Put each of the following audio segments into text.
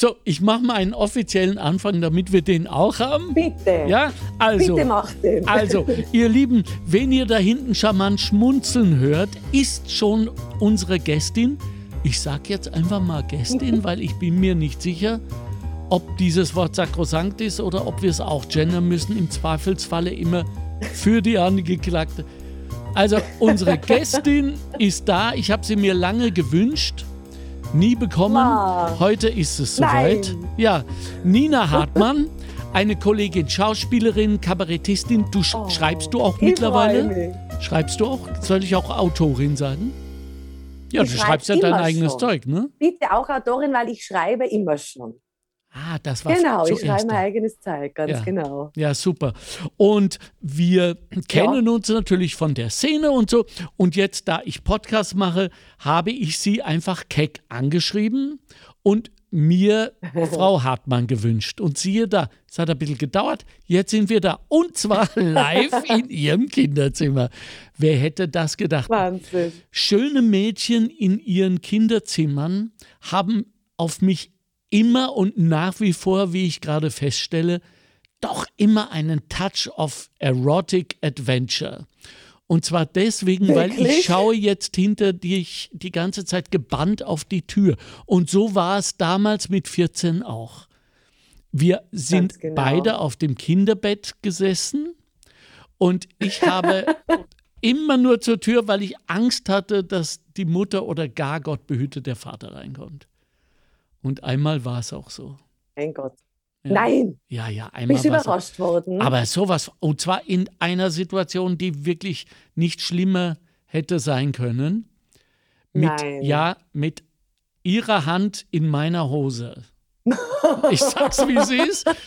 So, ich mache mal einen offiziellen Anfang, damit wir den auch haben. Bitte. Ja, also. Bitte mach den. Also, ihr Lieben, wenn ihr da hinten charmant schmunzeln hört, ist schon unsere Gästin. Ich sage jetzt einfach mal Gästin, weil ich bin mir nicht sicher, ob dieses Wort sakrosankt ist oder ob wir es auch gendern müssen. Im Zweifelsfalle immer für die Angeklagte. Also unsere Gästin ist da. Ich habe sie mir lange gewünscht, nie bekommen. Heute ist es soweit. Nein. Ja, Nina Hartmann, eine Kollegin, Schauspielerin, Kabarettistin. Du sch Oh, schreibst du auch ich mittlerweile? Schreibst du auch? Soll ich auch Autorin sein? Ja, Ich du schreib schreibst ja dein eigenes schon. Zeug, ne? Bitte auch Autorin, weil ich schreibe immer schon. Ah, das war Genau, ich schreibe mein eigenes Zeug, ganz Ja. genau. Ja, super. Und wir kennen uns natürlich von der Szene und so. Und jetzt, da ich Podcast mache, habe ich sie einfach keck angeschrieben und mir Frau Hartmann gewünscht. Und siehe da, es hat ein bisschen gedauert. Jetzt sind wir da. Und zwar live in ihrem Kinderzimmer. Wer hätte das gedacht? Wahnsinn. Schöne Mädchen in ihren Kinderzimmern haben auf mich immer und nach wie vor, wie ich gerade feststelle, doch immer einen Touch of Erotic Adventure. Und zwar deswegen, weil ich schaue jetzt hinter dich die ganze Zeit gebannt auf die Tür. Und so war es damals mit 14 auch. Wir sind genau. beide auf dem Kinderbett gesessen und ich habe immer nur zur Tür, weil ich Angst hatte, dass die Mutter oder gar Gott behüte der Vater reinkommt. Und einmal war es auch so. Mein Gott. Ja. Nein, Ja, ja, einmal bist war's auch. überrascht worden? Aber sowas, und zwar in einer Situation, die wirklich nicht schlimmer hätte sein können. Mit, Nein. Ja, mit ihrer Hand in meiner Hose. Ich sag's, wie es ist.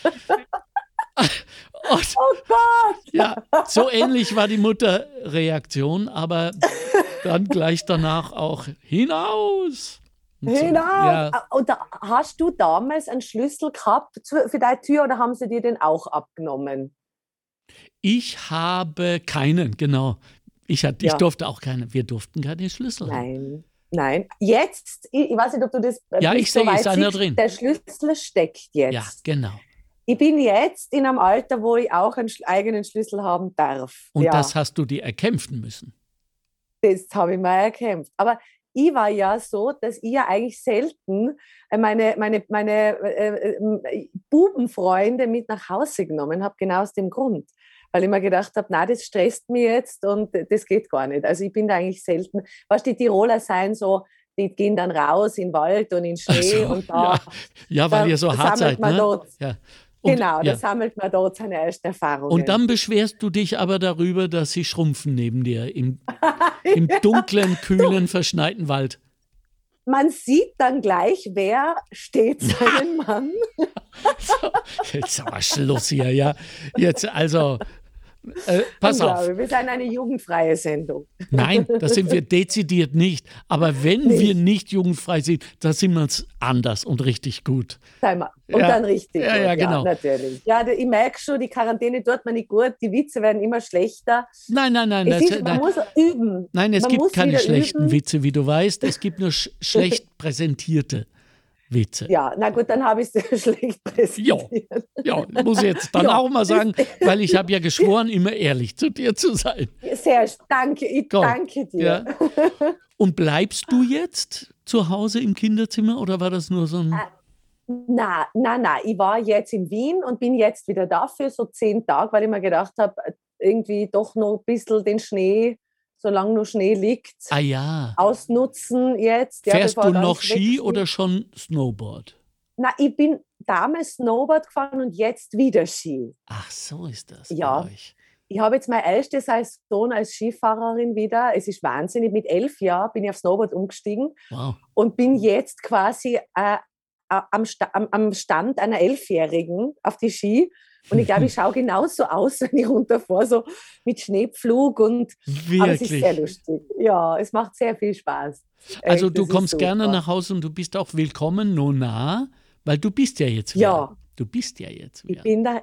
Und, oh Gott! ja, so ähnlich war die Mutterreaktion, aber dann gleich danach auch hinaus. Und so. Genau. Ja, Und da, hast du damals einen Schlüssel gehabt für deine Tür oder haben sie dir den auch abgenommen? ich habe keinen, genau. Ich, hatte, ich Ja. durfte auch keinen. Wir durften keine Schlüssel haben. Nein. Nein. Jetzt, ich, ich weiß nicht, ob du das äh, Ja, ich sehe, weit ist einer drin. Der Schlüssel steckt jetzt. Ja, genau. Ich bin jetzt in einem Alter, wo ich auch einen eigenen Schlüssel haben darf. Und ja, das hast du dir erkämpfen müssen. das habe ich mal erkämpft. Aber ich war ja so, dass ich ja eigentlich selten äh, meine, meine, meine äh, äh, Bubenfreunde mit nach Hause genommen habe, genau aus dem Grund. Weil ich mir gedacht habe, na, das stresst mich jetzt und das geht gar nicht. Also ich bin da eigentlich selten. Was die Tiroler sein so, die gehen dann raus in den Wald und in den Schnee so, und da, ja. Ja, weil ihr so hart seid, man ne? dort. Ja. Und, genau, ja. da sammelt man dort seine ersten Erfahrungen. Und dann beschwerst du dich aber darüber, dass sie schrumpfen neben dir im, im dunklen, kühlen, verschneiten Wald. man sieht dann gleich, wer steht seinen Mann. So, jetzt aber Schluss hier, ja. Jetzt also, äh, pass auf. Wir sind eine jugendfreie Sendung. Nein, das sind wir dezidiert nicht. Aber wenn Nicht. wir nicht jugendfrei sind, dann sind wir es anders und richtig gut. Und Ja. dann richtig. Ja, ja, genau. natürlich. Ja, ich merke schon, die Quarantäne tut mir nicht gut, die Witze werden immer schlechter. Nein, nein, nein. Es Das, ist, man nein. muss üben. Nein, es Man gibt keine schlechten üben. Witze, wie du weißt. Es gibt nur sch schlecht präsentierte Witze. Ja, na gut, dann habe ich es schlecht präsentiert. Ja, muss ich jetzt dann Ja. auch mal sagen, weil ich habe ja geschworen, immer ehrlich zu dir zu sein. Sehr, danke, ich Gut. danke dir. Ja. Und bleibst du jetzt zu Hause im Kinderzimmer oder war das nur so ein. Ah. Na, na, na, ich war jetzt in Wien und bin jetzt wieder da für so zehn Tage, weil ich mir gedacht habe, irgendwie doch noch ein bisschen den Schnee, solange noch Schnee liegt, Ah ja. ausnutzen jetzt. Ja, Fährst du noch Ski wegfliegt. oder schon Snowboard? Na, ich bin damals Snowboard gefahren und jetzt wieder Ski. Ach, so ist das. Ja. Ich habe jetzt meine erste Saison als Skifahrerin wieder. Es ist wahnsinnig. Mit elf Jahren bin ich auf Snowboard umgestiegen Wow. und bin jetzt quasi äh, äh, am, am Stand einer Elfjährigen auf die Ski. Und ich glaube, ich schaue genauso aus, wenn ich runterfahre, so mit Schneepflug und aber es ist sehr Wirklich. lustig. Ja, es macht sehr viel Spaß. Also Echt, du kommst gerne nach Hause und du bist auch willkommen, Nona, weil du bist ja jetzt wieder. Ja. Du bist ja jetzt Ich wieder. bin da,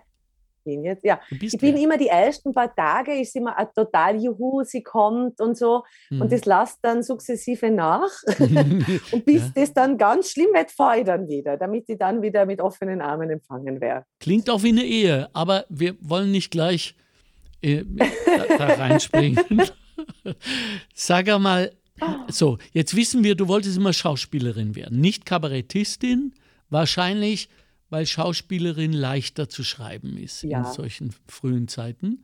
bin jetzt, ja. Ich bin wer? immer die ersten paar Tage, ist immer ein total Juhu, sie kommt und so. Mhm. Und das lasst dann sukzessive nach. und bis Ja. das dann ganz schlimm wird, fahre ich dann wieder, damit ich dann wieder mit offenen Armen empfangen werde. Klingt auch wie eine Ehe, aber wir wollen nicht gleich äh, da, da reinspringen. Sag mal, so, jetzt wissen wir, du wolltest immer Schauspielerin werden, nicht Kabarettistin, wahrscheinlich, weil Schauspielerin leichter zu schreiben ist in Ja. solchen frühen Zeiten.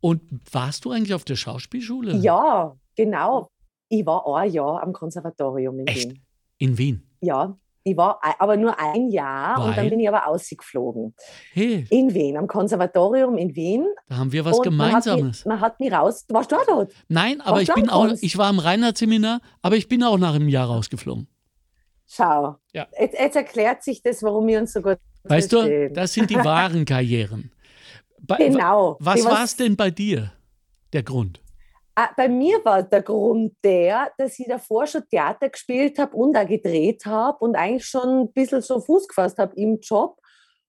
Und warst du eigentlich auf der Schauspielschule? Ja, genau. Ich war ein Jahr am Konservatorium in Echt? Wien. In Wien. Ja, ich war aber nur ein Jahr und Weil? dann bin ich aber ausgeflogen. Hey, In Wien, am Konservatorium in Wien. da haben wir was und man hat, Gemeinsames. mich, man hat mich raus. Warst du auch dort? Nein, aber ich bin auch, ich war im Reinhardt-Seminar, aber ich bin auch nach einem Jahr rausgeflogen. Schau. Ja. Jetzt, jetzt erklärt sich das, warum wir uns so gut Weißt du, verstehen. das sind die wahren Karrieren. Bei, genau. Was war es denn bei dir, der Grund? Ah, Bei mir war der Grund der, dass ich davor schon Theater gespielt habe und auch gedreht habe und eigentlich schon ein bisschen so Fuß gefasst habe im Job.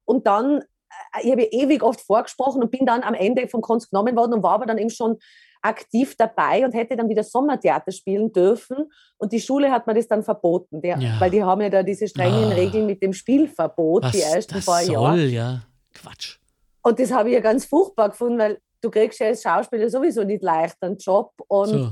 Und dann, äh, ich habe ja ewig oft vorgesprochen und bin dann am Ende vom Kunst genommen worden und war aber dann eben schon aktiv dabei und hätte dann wieder Sommertheater spielen dürfen. Und die Schule hat mir das dann verboten, der, Ja. weil die haben ja da diese strengen Ah. Regeln mit dem Spielverbot, Was die ersten paar Jahre. ja. Quatsch. Und das habe ich ja ganz furchtbar gefunden, weil du kriegst ja als Schauspieler sowieso nicht leicht einen Job. Und So.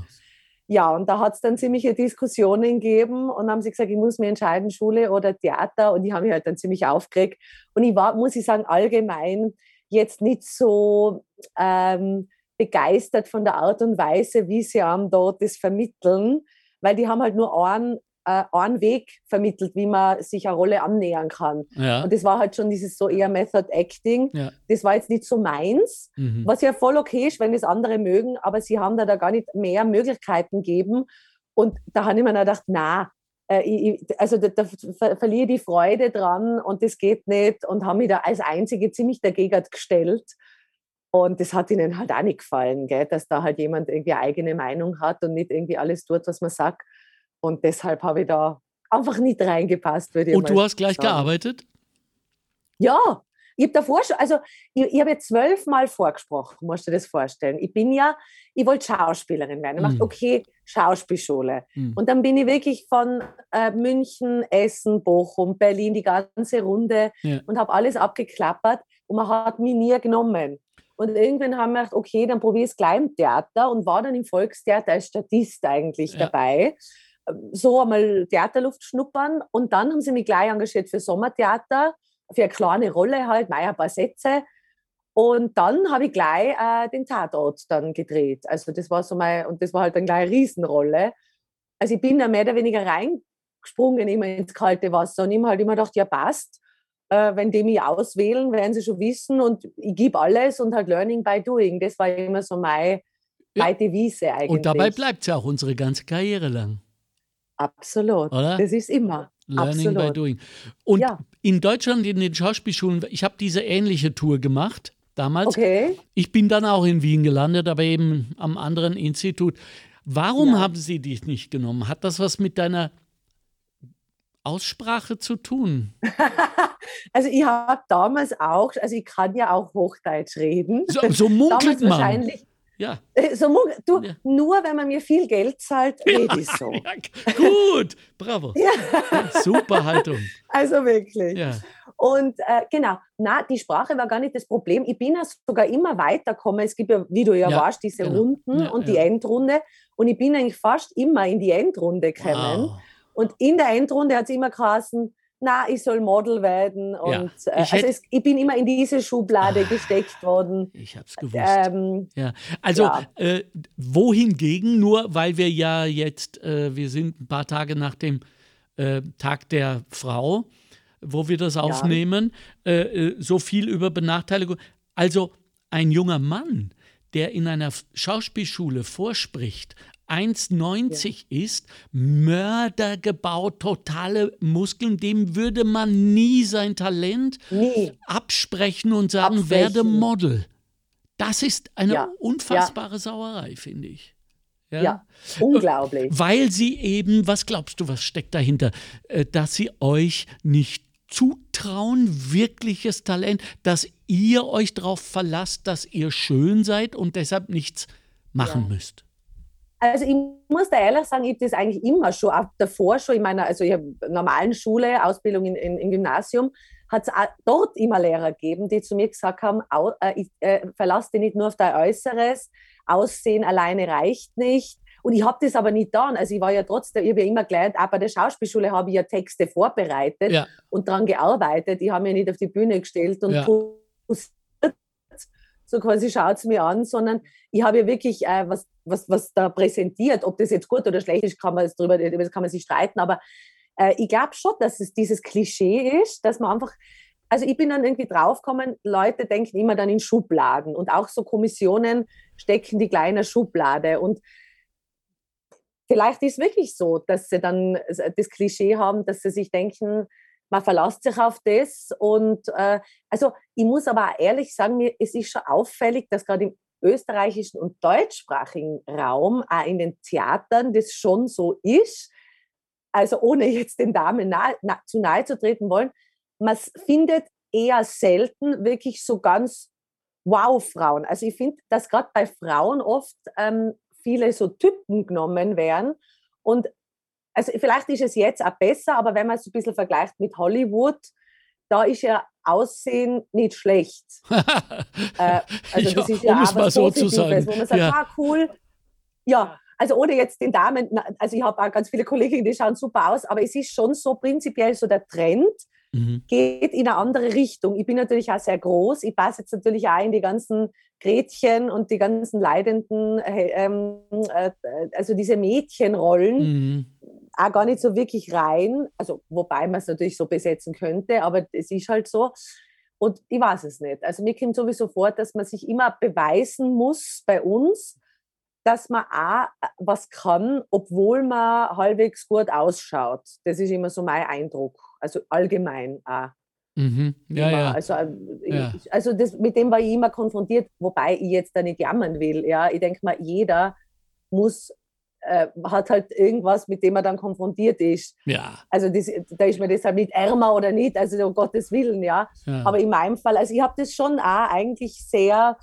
ja, und da hat es dann ziemliche Diskussionen gegeben und haben sie gesagt, ich muss mir entscheiden, Schule oder Theater. Und die haben mich halt dann ziemlich aufgeregt. Und ich war, muss ich sagen, allgemein jetzt nicht so ähm, begeistert von der Art und Weise, wie sie am dort das vermitteln, weil die haben halt nur einen, äh, einen Weg vermittelt, wie man sich eine Rolle annähern kann. Ja. Und das war halt schon dieses so eher Method Acting. ja. Das war jetzt nicht so meins. Mhm. Was ja voll okay ist, wenn das andere mögen, aber sie haben da, da gar nicht mehr Möglichkeiten gegeben. Und da habe ich mir dann gedacht, na, äh, also da, da ver verliere ich die Freude dran und das geht nicht und habe mich da als Einzige ziemlich dagegen gestellt. Und das hat ihnen halt auch nicht gefallen, gell? dass da halt jemand irgendwie eine eigene Meinung hat und nicht irgendwie alles tut, was man sagt. Und deshalb habe ich da einfach nicht reingepasst, würde ich Und du hast gleich sagen. gearbeitet? Ja, ich habe davor schon, also ich, ich habe jetzt zwölfmal vorgesprochen, musst du dir das vorstellen. Ich bin ja, ich wollte Schauspielerin werden. Ich Mhm. dachte, okay, Schauspielschule. Mhm. Und dann bin ich wirklich von äh, München, Essen, Bochum, Berlin, die ganze Runde Ja. und habe alles abgeklappert und man hat mich nie genommen. Und irgendwann haben wir gedacht, okay, dann probiere ich es gleich im Theater und war dann im Volkstheater als Statist eigentlich Ja. dabei. So einmal Theaterluft schnuppern und dann haben sie mich gleich engagiert für Sommertheater, für eine kleine Rolle halt, naja, ein paar Sätze. Und dann habe ich gleich äh, den Tatort dann gedreht. Also das war so mein, und das war halt dann gleich eine Riesenrolle. Also ich bin da mehr oder weniger reingesprungen immer ins kalte Wasser und immer halt immer gedacht, ja passt. Äh, wenn die mich auswählen, werden sie schon wissen und ich gebe alles und halt Learning by Doing. Das war immer so meine, Ja. meine Devise eigentlich. Und dabei bleibt es ja auch unsere ganze Karriere lang. Absolut. Oder? Das ist immer. Learning by Absolut. doing. Und Ja. in Deutschland, in den Schauspielschulen, ich habe diese ähnliche Tour gemacht damals. Okay. Ich bin dann auch in Wien gelandet, aber eben am anderen Institut. Warum Ja. haben sie dich nicht genommen? Hat das was mit deiner Aussprache zu tun? Also ich habe damals auch, also ich kann ja auch Hochdeutsch reden. So, so munkelt man. wahrscheinlich. Ja. äh, So, du, Ja. nur wenn man mir viel Geld zahlt, rede ich so. ja. Gut, bravo. Ja, Super Haltung. also wirklich. Ja. Und äh, genau, na, die Sprache war gar nicht das Problem. Ich bin ja sogar immer weitergekommen. Es gibt ja, wie du ja, Ja, weißt, diese genau. Runden Ja, und ja. die Endrunde. Und ich bin eigentlich fast immer in die Endrunde gekommen. Wow. Und in der Endrunde hat es immer geheißen, na, ich soll Model werden. Und äh, ich also es, ich bin immer in diese Schublade Ah. gesteckt worden. Ich hab's gewusst. Ähm, Ja, also Ja. Äh, wohingegen, nur weil wir ja jetzt, äh, wir sind ein paar Tage nach dem äh, Tag der Frau, wo wir das aufnehmen, äh, äh, so viel über Benachteiligung. Also ein junger Mann, der in einer Schauspielschule vorspricht, 1,90 ist, Mörder gebaut, totale Muskeln, dem würde man nie sein Talent nie. absprechen und sagen, Absprechen. werde Model. Das ist eine Ja, unfassbare Sauerei, finde ich. Ja, unglaublich. Weil sie eben, was glaubst du, was steckt dahinter? Äh, Dass sie euch nicht zutrauen, wirkliches Talent, dass ihr euch darauf verlasst, dass ihr schön seid und deshalb nichts machen ja. müsst? Also ich muss da ehrlich sagen, ich habe das eigentlich immer schon, auch davor schon in meiner, also ich habe normalen Schule, Ausbildung in, in, im Gymnasium, hat es dort immer Lehrer gegeben, die zu mir gesagt haben, au, äh, ich, äh, verlass dich nicht nur auf dein Äußeres, Aussehen alleine reicht nicht. Und ich habe das aber nicht getan. Also ich war ja trotzdem, ich habe ja immer gelernt, auch bei der Schauspielschule habe ich ja Texte vorbereitet ja. und daran gearbeitet. Ich habe mich nicht auf die Bühne gestellt und ja. So quasi schaut es mir an, sondern ich habe ja wirklich äh, was, was, was da präsentiert. Ob das jetzt gut oder schlecht ist, kann man, drüber, kann man sich streiten. Aber äh, ich glaube schon, dass es dieses Klischee ist, dass man einfach, also ich bin dann irgendwie draufgekommen, Leute denken immer dann in Schubladen und auch so Kommissionen stecken die kleine Schublade und vielleicht ist es wirklich so, dass sie dann das Klischee haben, dass sie sich denken, man verlässt sich auf das und äh, also ich muss aber auch ehrlich sagen, mir, es ist schon auffällig, dass gerade im österreichischen und deutschsprachigen Raum, auch in den Theatern, das schon so ist, also ohne jetzt den Damen nahe, na, zu nahe zu treten wollen, man findet eher selten wirklich so ganz Wow-Frauen. Also ich finde, dass gerade bei Frauen oft ähm, viele so Typen genommen werden. Und also vielleicht ist es jetzt auch besser, aber wenn man es ein bisschen vergleicht mit Hollywood, da ist ja Aussehen nicht schlecht. äh, also das ja, ist ja um es mal so sagen. wo man sagt, ja. ah cool, ja, also ohne jetzt den Damen, also ich habe auch ganz viele Kolleginnen, die schauen super aus, aber es ist schon so prinzipiell so der Trend, mhm. geht in eine andere Richtung. Ich bin natürlich auch sehr groß, ich passe jetzt natürlich auch in die ganzen Gretchen und die ganzen leidenden, äh, ähm, äh, also diese Mädchenrollen, mhm. Auch gar nicht so wirklich rein, also wobei man es natürlich so besetzen könnte, aber es ist halt so. Und ich weiß es nicht. Also mir kommt sowieso vor, dass man sich immer beweisen muss bei uns, dass man auch äh, was kann, obwohl man halbwegs gut ausschaut. Das ist immer so mein Eindruck. Also allgemein auch. Mhm. Ja, ja. Also, äh, ja. Ich, also das, mit dem war ich immer konfrontiert, wobei ich jetzt da nicht jammern will. Ja, ich denke mal, jeder muss äh, hat halt irgendwas, mit dem er dann konfrontiert ist. Ja. Also das, da ist mir deshalb nicht ärmer oder nicht, also um Gottes Willen, ja. ja. Aber in meinem Fall, also ich habe das schon auch eigentlich sehr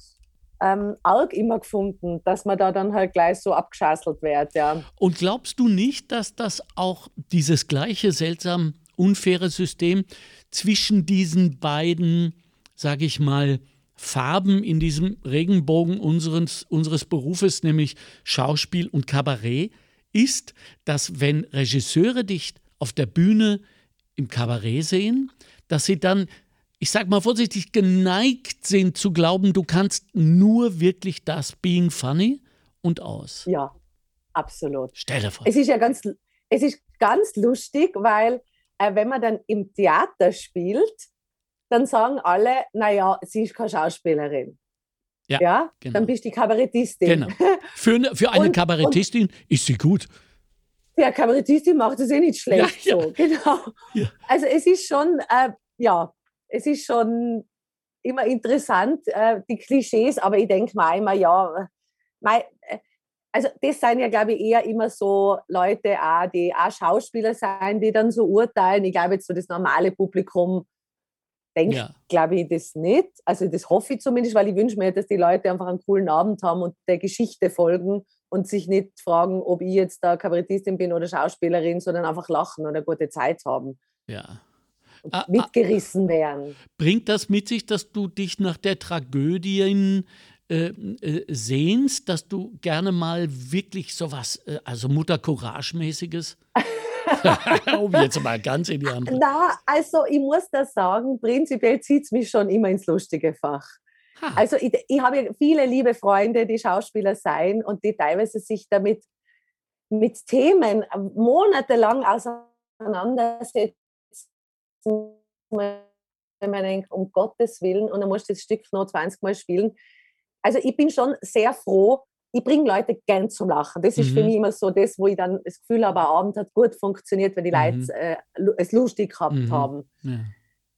ähm, arg immer gefunden, dass man da dann halt gleich so abgeschasselt wird. Ja. Und glaubst du nicht, dass das auch dieses gleiche seltsam unfaire System zwischen diesen beiden, sage ich mal, Farben in diesem Regenbogen unseres, unseres Berufes, nämlich Schauspiel und Kabarett, ist, dass wenn Regisseure dich auf der Bühne im Kabarett sehen, dass sie dann ich sag mal vorsichtig, geneigt sind zu glauben, du kannst nur wirklich das Being Funny und aus. Ja, absolut. Stell dir vor. Es ist ja ganz, es ist ganz lustig, weil äh, wenn man dann im Theater spielt, dann sagen alle, naja, sie ist keine Schauspielerin. Ja, ja? Genau. dann bist du die Kabarettistin. Genau. Für, für eine und, Kabarettistin und, ist sie gut. Ja, Kabarettistin macht es eh nicht schlecht ja, so, genau. Ja. Also es ist schon, äh, ja, es ist schon immer interessant, äh, die Klischees, aber ich denke mal immer, ja, mein, äh, also das sind ja, glaube ich, eher immer so Leute, auch, die auch Schauspieler sein, die dann so urteilen. Ich glaube, jetzt so das normale Publikum denkt, ja. glaube ich, das nicht. Also das hoffe ich zumindest, weil ich wünsche mir, dass die Leute einfach einen coolen Abend haben und der Geschichte folgen und sich nicht fragen, ob ich jetzt da Kabarettistin bin oder Schauspielerin, sondern einfach lachen und eine gute Zeit haben. Ja ah, mitgerissen werden. Bringt das mit sich, dass du dich nach der Tragödie äh, äh, sehnst, dass du gerne mal wirklich sowas, äh, also Mutter Courage-mäßiges? um jetzt mal ganz in die andere. Na, also ich muss da sagen, prinzipiell zieht es mich schon immer ins lustige Fach. Ha. Also ich, ich habe viele liebe Freunde, die Schauspieler sein und die teilweise sich damit mit Themen monatelang auseinandersetzen wenn man denkt, um Gottes Willen, und dann musst du das Stück noch 20 Mal spielen. Also ich bin schon sehr froh, ich bringe Leute gern zum Lachen. Das ist mhm. für mich immer so das, wo ich dann das Gefühl habe, der Abend hat gut funktioniert, weil die mhm. Leute äh, es lustig gehabt mhm. haben. Ja.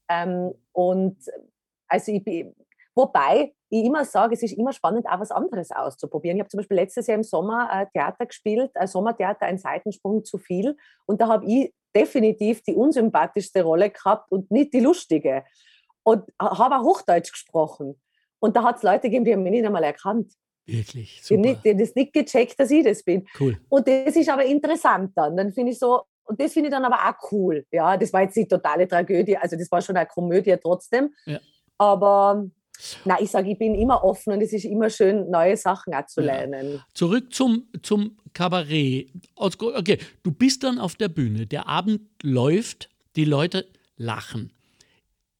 Ähm, und also ich bin, wobei ich immer sage, es ist immer spannend, auch was anderes auszuprobieren. Ich habe zum Beispiel letztes Jahr im Sommer äh, Theater gespielt, ein Sommertheater, ein Seitensprung zu viel. Und da habe ich definitiv die unsympathischste Rolle gehabt und nicht die lustige. Und habe auch Hochdeutsch gesprochen. Und da hat es Leute gegeben, die haben mich nicht einmal erkannt. Wirklich, Die, super. die haben das nicht gecheckt, dass ich das bin. Cool. Und das ist aber interessant dann. Dann finde ich so, und das finde ich dann aber auch cool. Ja, das war jetzt die totale Tragödie, also das war schon eine Komödie trotzdem. Ja. Aber na, ich sage, ich bin immer offen und es ist immer schön, neue Sachen zu Ja. Zurück zum, zum Kabarett. Okay, du bist dann auf der Bühne, der Abend läuft, die Leute lachen.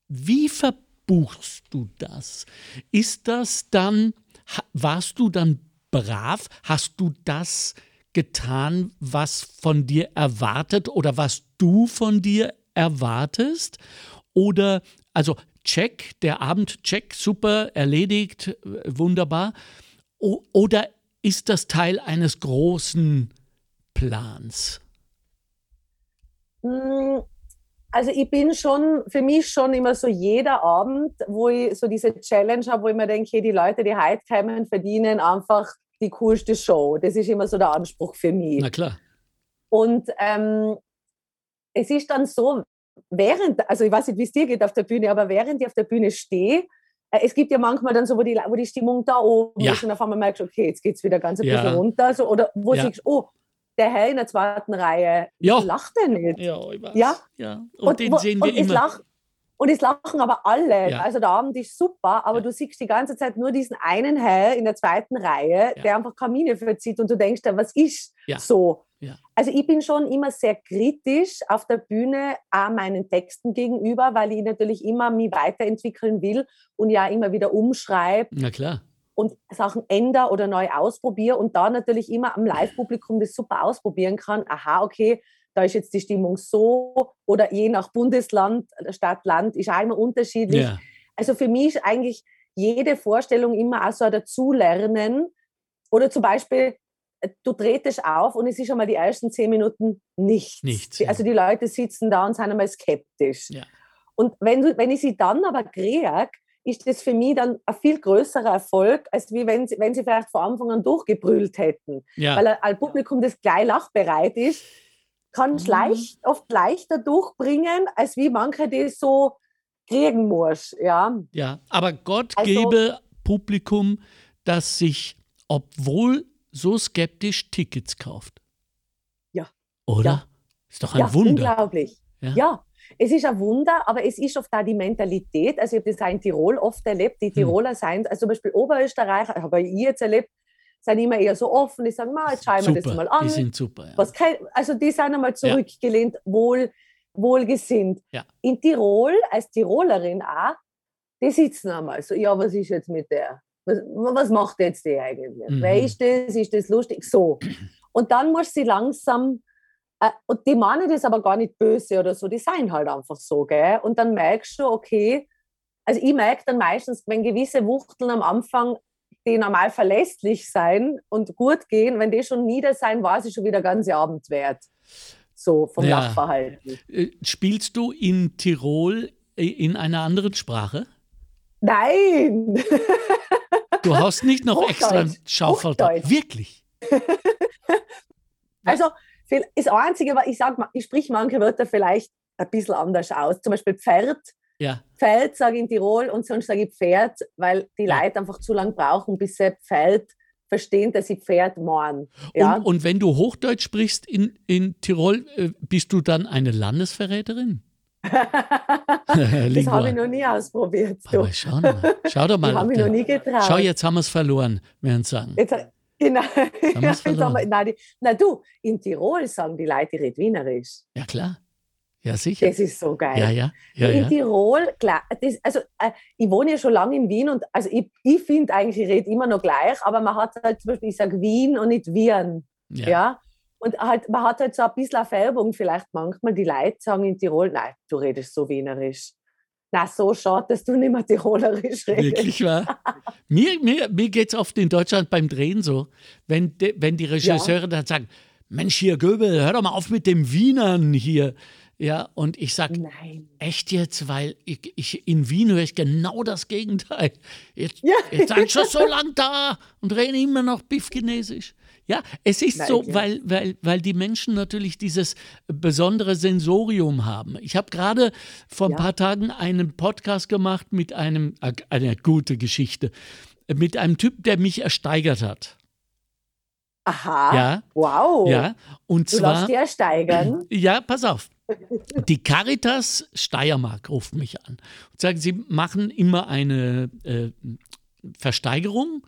Wie verbuchst du das? Ist das dann, warst du dann brav? Hast du das getan, was von dir erwartet oder was du von dir erwartest? Oder, also check, der Abend, check, super, erledigt, wunderbar. O oder ist das Teil eines großen Plans? Also ich bin schon, für mich schon immer so jeder Abend, wo ich so diese Challenge habe, wo ich mir denke, hey, die Leute, die heute kommen, verdienen einfach die coolste Show. Das ist immer so der Anspruch für mich. Na klar. Und ähm, es ist dann so, während, also ich weiß nicht, wie es dir geht auf der Bühne, aber während ich auf der Bühne stehe, äh, es gibt ja manchmal dann so, wo die, wo die Stimmung da oben Ja. ist und auf einmal merkst du, okay, jetzt geht es wieder ganz ein Ja. bisschen runter. So, oder wo Ja. du siehst, oh, der Herr in der zweiten Reihe Ja. lacht er nicht. Ja, ich weiß. Ja. ja. Und, den wo- sehen wir und es immer. Lach, und es lachen aber alle. Ja. Also der Abend ist super, aber Ja. du siehst die ganze Zeit nur diesen einen Herr in der zweiten Reihe, Ja. der einfach Kamine verzieht und du denkst, was ist Ja. so? Ja. Also ich bin schon immer sehr kritisch auf der Bühne auch meinen Texten gegenüber, weil ich natürlich immer mich weiterentwickeln will und ja immer wieder umschreibe Na klar. Und Sachen ändere oder neu ausprobiere und da natürlich immer am Live-Publikum das super ausprobieren kann. Aha, okay, da ist jetzt die Stimmung so oder je nach Bundesland, Stadt, Land ist auch immer unterschiedlich. Ja. Also für mich ist eigentlich jede Vorstellung immer auch so ein Dazulernen oder zum Beispiel, äh, du tretest auf und es ist einmal die ersten zehn Minuten nichts. Nichts, ja. Also die Leute sitzen da und sind einmal skeptisch. Ja. Und wenn, du, wenn ich sie dann aber kriege, ist das für mich dann ein viel größerer Erfolg, als wie wenn sie, wenn sie vielleicht von Anfang an durchgebrüllt hätten. Ja. Weil ein, Publikum, das gleich lachbereit ist, kann es Mhm. leicht, oft leichter durchbringen, als wie manche, die so kriegen muss. Ja. Ja, aber Gott Also- gebe Publikum, das sich, obwohl so skeptisch, Tickets kauft. Ja. Oder? Ja. Ist doch ein ja, Wunder. unglaublich. Ja. Ja. Es ist ein Wunder, aber es ist oft auch die Mentalität. Also ich habe das auch in Tirol oft erlebt. Hm. Die Tiroler sind, also zum Beispiel Oberösterreicher, habe ich jetzt erlebt, sind immer eher so offen. Die sagen, mal, jetzt schauen wir das mal an. die sind super. Ja. Was kein, also die sind einmal zurückgelehnt, wohl, wohlgesinnt. Ja. In Tirol, als Tirolerin auch, die sitzen einmal so, ja, was ist jetzt mit der? Was, was macht jetzt die eigentlich? Mhm. Wer ist das? Ist das lustig? So. Und dann muss sie langsam, und die meinen das aber gar nicht böse oder so, die seien halt einfach so, gell? Und dann merkst du, okay, also ich merke dann meistens, wenn gewisse Wuchteln am Anfang, die normal verlässlich sein und gut gehen, wenn die schon nieder sein, war sie schon wieder ganze Abend wert. So vom Ja. Lachverhalten. Äh, Spielst du in Tirol äh, in einer anderen Sprache? Nein! Du hast nicht noch extra Hochdeutsch. Schaufel da. Hochdeutsch. Wirklich? Also das Einzige, was ich sage, ich sprich manche Wörter vielleicht ein bisschen anders aus. Zum Beispiel Pferd. Ja. Pferd sage ich in Tirol und sonst sage ich Pferd, weil die Ja. Leute einfach zu lange brauchen, bis sie Pferd verstehen, dass sie Pferd meinen. Ja? Und, und wenn du Hochdeutsch sprichst in, in Tirol, äh, bist du dann eine Landesverräterin? das habe ich noch nie ausprobiert. Aber schau, mal. schau doch mal. Ob habe ich der- noch nie getraut. Schau, jetzt haben wir es verloren, werden sie sagen. Jetzt, genau. wir- nein, die, na du, in Tirol sagen die Leute, ich rede Wienerisch. Ja, klar. Ja, sicher. Das ist so geil. Ja, ja. ja, in ja. Tirol, klar, das, also äh, ich wohne ja schon lange in Wien und also ich, ich finde eigentlich, ich rede immer noch gleich, aber man hat halt zum Beispiel, ich sage Wien und nicht Wien. Ja. ja. Und halt, man hat halt so ein bisschen eine Färbung vielleicht manchmal. Die Leute sagen in Tirol, nein, du redest so Wienerisch. Na, so schade, dass du nicht mehr Tirolerisch redest. Wirklich wahr? mir mir, mir geht es oft in Deutschland beim Drehen so, wenn, de, wenn die Regisseure dann sagen, Mensch, hier Göbel, hör doch mal auf mit dem Wienern hier. Ja, und ich sage, Nein. echt jetzt, weil ich, ich, in Wien höre ich genau das Gegenteil. Jetzt, Ja. jetzt seid schon so lang da und reden immer noch Biffchinesisch. Ja, es ist Na, so, okay. weil, weil, weil die Menschen natürlich dieses besondere Sensorium haben. Ich habe gerade vor ein Ja. paar Tagen einen Podcast gemacht mit einem, äh, eine gute Geschichte, mit einem Typ, der mich ersteigert hat. Aha. Ja, Wow. ja. Und Du zwar. lässt dir steigern. Ja, pass auf. Die Caritas Steiermark ruft mich an und sagt, sie machen immer eine äh, Versteigerung,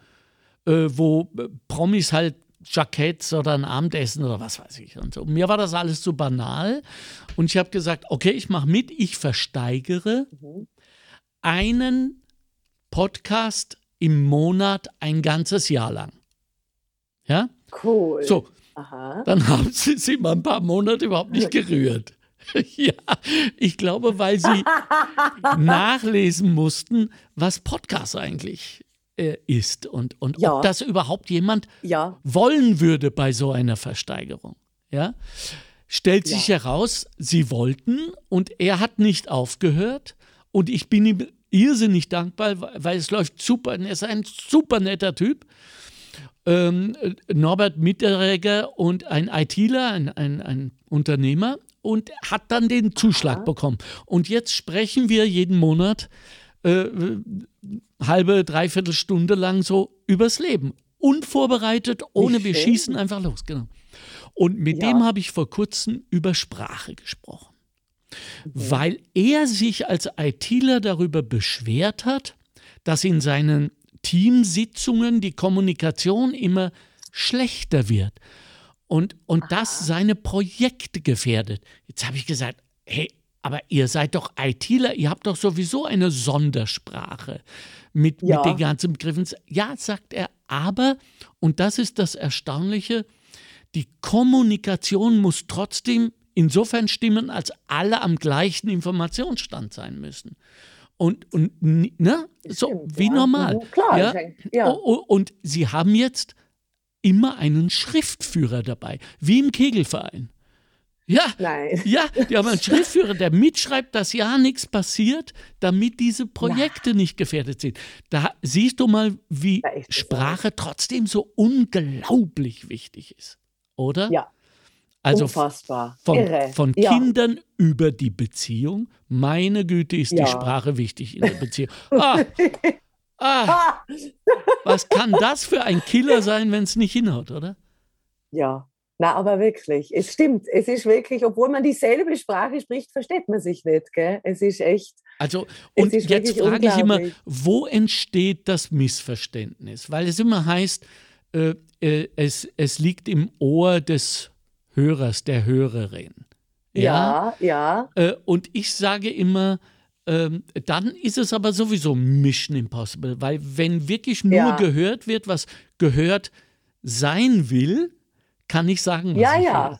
äh, wo Promis halt Jacketts oder ein Abendessen oder was weiß ich und so. Mir war das alles zu banal und ich habe gesagt, okay, ich mache mit, ich versteigere einen Podcast im Monat ein ganzes Jahr lang. Ja? Cool. So, Aha. dann haben sie sie mal ein paar Monate überhaupt nicht gerührt. ja, ich glaube, weil sie nachlesen mussten, was Podcast eigentlich äh, ist und, und Ja. ob das überhaupt jemand Ja. wollen würde bei so einer Versteigerung. Ja? Stellt sich heraus, sie wollten und er hat nicht aufgehört und ich bin ihm irrsinnig dankbar, weil- es läuft super. Er ist ein super netter Typ. Ähm, äh, Norbert Mitteregger und ein ITler, ein, ein, ein Unternehmer und hat dann den Zuschlag bekommen. Und jetzt sprechen wir jeden Monat äh, halbe, dreiviertel Stunde lang so übers Leben. Unvorbereitet, ohne wir schießen einfach los, genau. Und mit Ja. dem habe ich vor kurzem über Sprache gesprochen. Weil er sich als ITler darüber beschwert hat, dass in seinen Teamsitzungen die Kommunikation immer schlechter wird und, und das seine Projekte gefährdet. Jetzt habe ich gesagt, hey, aber ihr seid doch ITler, ihr habt doch sowieso eine Sondersprache mit, Ja. mit den ganzen Begriffen. Ja, sagt er, aber, und das ist das Erstaunliche, die Kommunikation muss trotzdem insofern stimmen, als alle am gleichen Informationsstand sein müssen. Und, und ne? so wie normal. Mhm, klar, ja? ja. Und sie haben jetzt immer einen Schriftführer dabei, wie im Kegelverein. Ja, Nein. ja, die haben einen Schriftführer, der mitschreibt, dass ja nichts passiert, damit diese Projekte nicht gefährdet sind. Da siehst du mal, wie es Sprache trotzdem so unglaublich wichtig ist, oder? Ja. Also Unfassbar. von, Irre. von ja. Kindern über die Beziehung. Meine Güte, ist die Ja. Sprache wichtig in der Beziehung. Ah, ah, Ah, was kann das für ein Killer sein, wenn es nicht hinhaut, oder? ja. Na, aber wirklich. Es stimmt. Es ist wirklich, obwohl man dieselbe Sprache spricht, versteht man sich nicht. Gell? Es ist echt. Also, und jetzt frage ich immer, wo entsteht das Missverständnis? Weil es immer heißt, äh, äh, es, es liegt im Ohr des Hörers, der Hörerin. Ja, ja. Äh, und ich sage immer, ähm, dann ist es aber sowieso Mission Impossible, weil wenn wirklich nur Ja. gehört wird, was gehört sein will, kann ich sagen, was Ja, ich ja.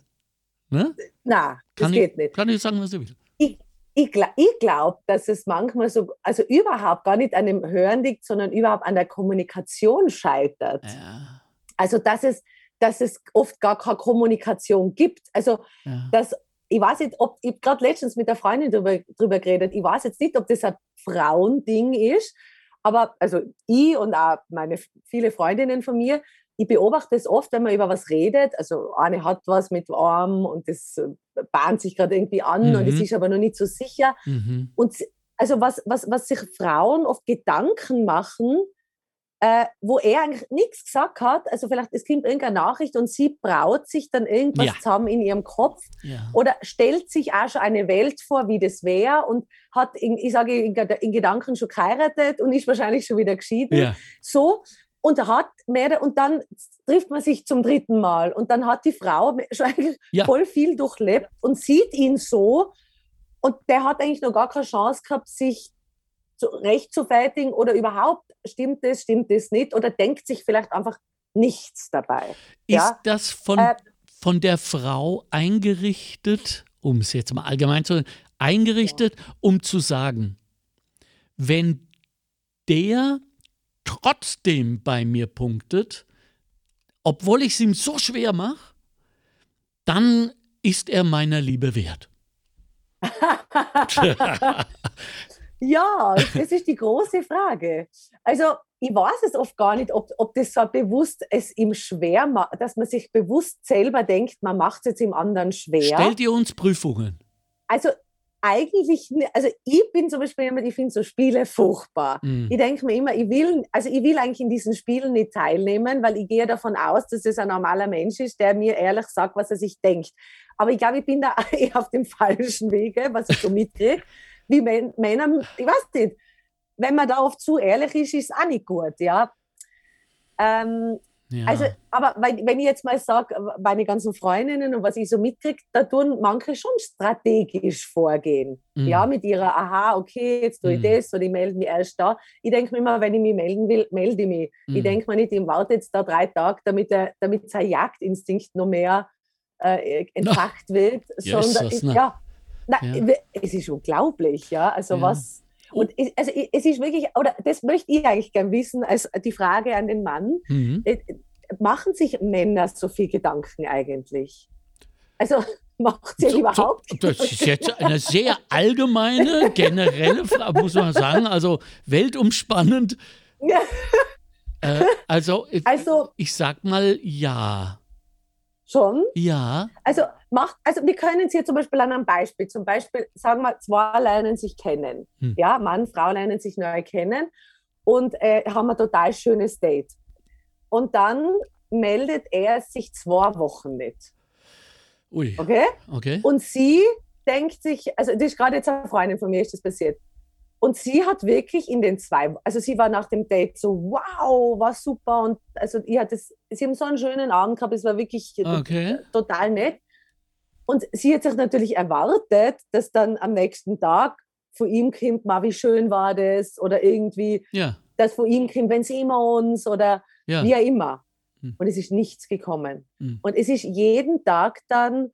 will. Ne? Na, das Kann, geht ich, nicht. kann ich sagen, was ich will. Ich, ich, gla- ich glaube, dass es manchmal so, also überhaupt gar nicht an dem Hören liegt, sondern überhaupt an der Kommunikation scheitert. Ja, Also, dass es, dass es oft gar keine Kommunikation gibt. Also, ja. dass, ich weiß nicht, ob, ich gerade letztens mit der Freundin drüber, drüber geredet, ich weiß jetzt nicht, ob das ein Frauending ist, aber also ich und auch meine viele Freundinnen von mir, ich beobachte es oft, wenn man über was redet, also eine hat was mit Arm und das äh, bahnt sich gerade irgendwie an und es Mhm. ist aber noch nicht so sicher. Mhm. Und also was, was, was sich Frauen oft Gedanken machen, äh, wo er eigentlich nichts gesagt hat, also vielleicht es kommt irgendeine Nachricht und sie braut sich dann irgendwas Ja. zusammen in ihrem Kopf ja. oder stellt sich auch schon eine Welt vor, wie das wäre und hat, in, ich sage, in, in Gedanken schon geheiratet und ist wahrscheinlich schon wieder geschieden. ja. So, und hat mehr, und dann trifft man sich zum dritten Mal. Und dann hat die Frau schon eigentlich Ja. voll viel durchlebt und sieht ihn so. Und der hat eigentlich noch gar keine Chance gehabt, sich zu, recht zu fertigen oder überhaupt stimmt es, stimmt es nicht? Oder denkt sich vielleicht einfach nichts dabei. Ist Ja, das von, äh, von der Frau eingerichtet, um es jetzt mal allgemein zu sagen, eingerichtet, um zu sagen, wenn der trotzdem bei mir punktet, obwohl ich es ihm so schwer mache, dann ist er meiner Liebe wert. Ja, das ist die große Frage. Also ich weiß es oft gar nicht, ob, ob das so bewusst es ihm schwer macht, dass man sich bewusst selber denkt, man macht es jetzt im anderen schwer. Stellt ihr uns Prüfungen? Also eigentlich, also ich bin zum Beispiel immer, ich finde so Spiele furchtbar. Mhm. Ich denke mir immer, ich will, also ich will eigentlich in diesen Spielen nicht teilnehmen, weil ich gehe davon aus, dass es ein normaler Mensch ist, der mir ehrlich sagt, was er sich denkt. Aber ich glaube, ich bin da eher auf dem falschen Wege, was ich so mitkriege. Wie Männer, ich weiß nicht, wenn man da oft zu ehrlich ist, ist es auch nicht gut, ja. Ähm, ja. Also, aber wenn ich jetzt mal sage, meine ganzen Freundinnen und was ich so mitkriege, da tun manche schon strategisch vorgehen. Mhm. Ja, mit ihrer, aha, okay, jetzt tue ich mhm. das oder ich melde mich erst da. Ich denke mir immer, wenn ich mich melden will, melde ich mich. Mhm. Ich denke mir nicht, ich warte jetzt da drei Tage, damit, der, damit sein Jagdinstinkt noch mehr äh, entfacht wird, sondern ich, ja, na, ja. es ist unglaublich, ja. Also ja. was und es, also es ist wirklich, oder das möchte ich eigentlich gerne wissen, als die Frage an den Mann. Mhm. Äh, machen sich Männer so viel Gedanken eigentlich? Also macht sie so, überhaupt? So, das ist jetzt eine sehr allgemeine, generelle Frage, muss man sagen, also weltumspannend. Ja. Äh, also, also, ich sag mal ja. Schon? Ja. Also, macht, also wir können es hier zum Beispiel an einem Beispiel, zum Beispiel, sagen wir, zwei lernen sich kennen. Hm. Ja, Mann, Frau lernen sich neu kennen und äh, haben ein total schönes Date. Und dann meldet er sich zwei Wochen nicht. Ui. Okay? Okay. Und sie denkt sich, also das ist gerade jetzt eine Freundin von mir, ist das passiert. Und sie hat wirklich in den zwei, also sie war nach dem Date so, wow, war super. Und also ihr hat es, sie haben so einen schönen Abend gehabt, es war wirklich okay. total nett. Und sie hat sich natürlich erwartet, dass dann am nächsten Tag von ihm kommt, mal wie schön war das oder irgendwie, ja. dass von ihm kommt, wenn sehen wir uns oder ja. wie auch immer. Hm. Und es ist nichts gekommen. Hm. Und es ist jeden Tag dann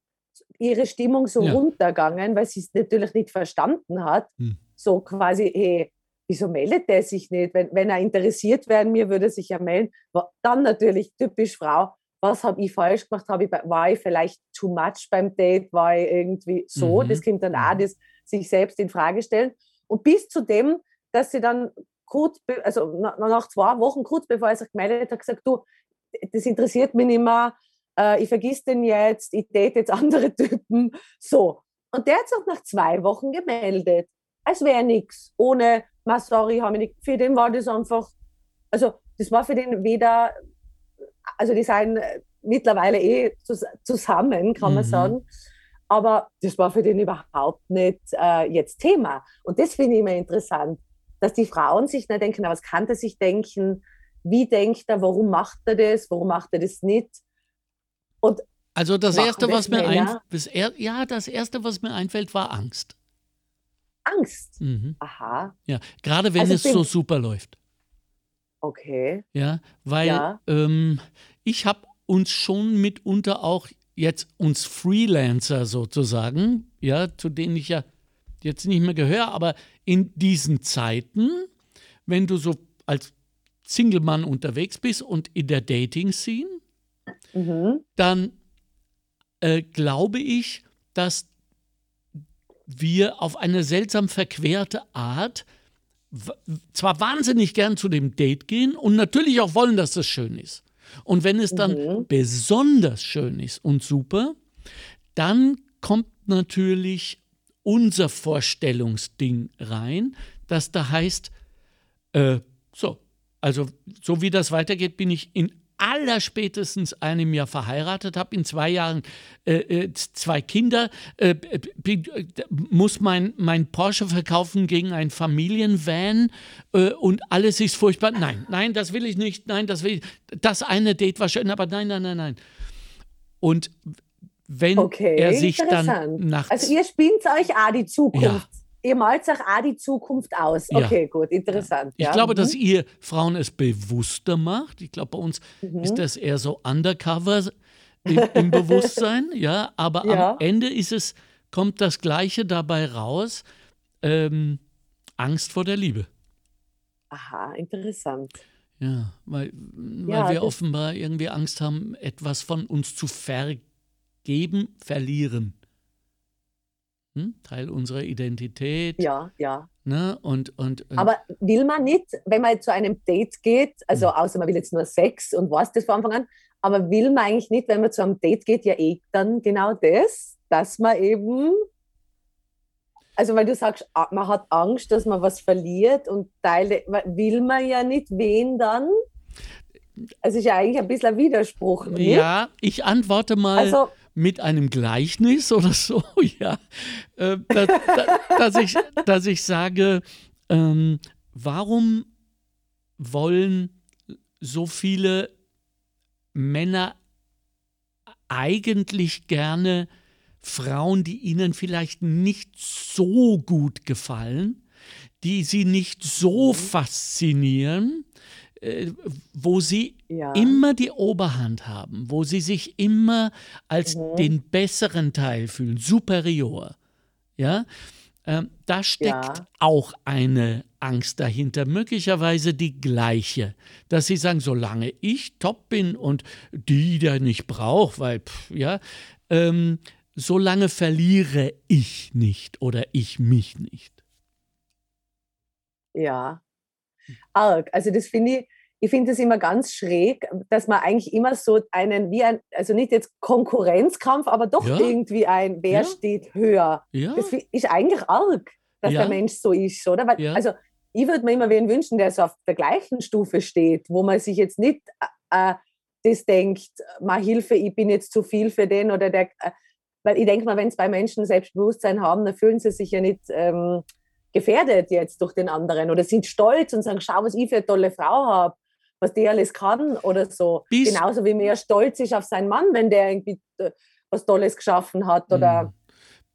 ihre Stimmung so ja. runtergegangen, weil sie es natürlich nicht verstanden hat. Hm so quasi, hey, wieso meldet der sich nicht? Wenn, wenn er interessiert wäre mir, würde er sich ja melden. Dann natürlich typisch Frau, was habe ich falsch gemacht? Ich, war ich vielleicht too much beim Date? War ich irgendwie so? Mhm. Das kommt dann auch, mhm. das sich selbst in Frage stellen. Und bis zu dem, dass sie dann kurz, also nach zwei Wochen, kurz bevor er sich gemeldet hat, gesagt, du, das interessiert mich nicht mehr, äh, ich vergiss den jetzt, ich date jetzt andere Typen, so. Und der hat sich nach zwei Wochen gemeldet als wäre nichts. Ohne, ma sorry, habe ich nicht. Für den war das einfach, also das war für den weder, also die seien mittlerweile eh zusammen, kann man mhm. sagen. Aber das war für den überhaupt nicht äh, jetzt Thema. Und das finde ich immer interessant, dass die Frauen sich nicht denken, was kann er sich denken? Wie denkt er? Warum macht er das? Warum macht er das nicht? Und also das erste, was mir einfällt, ja, das erste, was mir einfällt, war Angst. Angst. Mhm. Aha. Ja, gerade wenn also es so super läuft. Okay. Ja, weil ja. Ähm, ich habe uns schon mitunter auch jetzt uns Freelancer sozusagen, ja, zu denen ich ja jetzt nicht mehr gehöre, aber in diesen Zeiten, wenn du so als Single-Mann unterwegs bist und in der Dating-Scene, mhm. dann äh, glaube ich, dass wir auf eine seltsam verquerte Art zwar wahnsinnig gern zu dem Date gehen und natürlich auch wollen, dass das schön ist. Und wenn es dann mhm. besonders schön ist und super, dann kommt natürlich unser Vorstellungsding rein, das da heißt, äh, so, also so wie das weitergeht, bin ich in allerspätestens einem Jahr verheiratet, habe in zwei Jahren äh, äh zwei Kinder, äh, muss mein, mein Porsche verkaufen gegen ein Familienvan äh, und alles ist furchtbar. Nein, nein, das will ich nicht. Nein, das will ich. Das eine Date war schön, aber nein, nein, nein, nein. Und wenn okay, er sich dann nachts. Also ihr spinnt euch auch die Zukunft. Ja ihr malt euch auch die Zukunft aus. Okay, ja. gut, interessant. Ich ja. glaube, mhm. dass ihr Frauen es bewusster macht. Ich glaube, bei uns mhm. ist das eher so undercover im, im Bewusstsein, ja. Aber ja. am Ende ist es, kommt das Gleiche dabei raus: ähm, Angst vor der Liebe. Aha, interessant. Ja, weil, weil wir offenbar irgendwie Angst haben, etwas von uns zu vergeben, verlieren hm? Teil unserer Identität. Ja, ja. Ne? Und, und, und Aber will man nicht, wenn man zu einem Date geht, also Mhm. außer man will jetzt nur Sex und weiß das von Anfang an, aber will man eigentlich nicht, wenn man zu einem Date geht, ja eh dann genau das, dass man eben, also weil du sagst, man hat Angst, dass man was verliert und Teile, will man ja nicht, wen dann? Also ist ja eigentlich ein bisschen ein Widerspruch. nicht? ja, ich antworte mal Also, mit einem Gleichnis oder so, ja, äh, da, da, dass, ich, dass ich sage, ähm, warum wollen so viele Männer eigentlich gerne Frauen, die ihnen vielleicht nicht so gut gefallen, die sie nicht so faszinieren, äh, wo sie ja. immer die Oberhand haben, wo sie sich immer als Mhm. den besseren Teil fühlen, superior. Ja, ähm, da steckt Ja. auch eine Angst dahinter, möglicherweise die gleiche, dass sie sagen, solange ich top bin und die da nicht braucht, weil, pff, ja, ähm, solange verliere ich nicht oder ich mich nicht. Ja, arg. Also das finde ich, ich finde das immer ganz schräg, dass man eigentlich immer so einen, wie ein, also nicht jetzt Konkurrenzkampf, aber doch Ja. irgendwie ein, wer Ja. steht höher. Ja, Das ist eigentlich arg, dass der Mensch so ist, oder? Weil. Also ich würde mir immer wen wünschen, der so auf der gleichen Stufe steht, wo man sich jetzt nicht äh, äh, das denkt, mal Hilfe, ich bin jetzt zu viel für den oder der. Äh, weil ich denke mal, wenn es bei Menschen Selbstbewusstsein haben, dann fühlen sie sich ja nicht ähm, gefährdet jetzt durch den anderen oder sind stolz und sagen, schau, was ich für eine tolle Frau habe, was die alles kann oder so. Bis- Genauso wie man ja stolz ist auf seinen Mann, wenn der irgendwie äh, was Tolles geschaffen hat oder Mhm.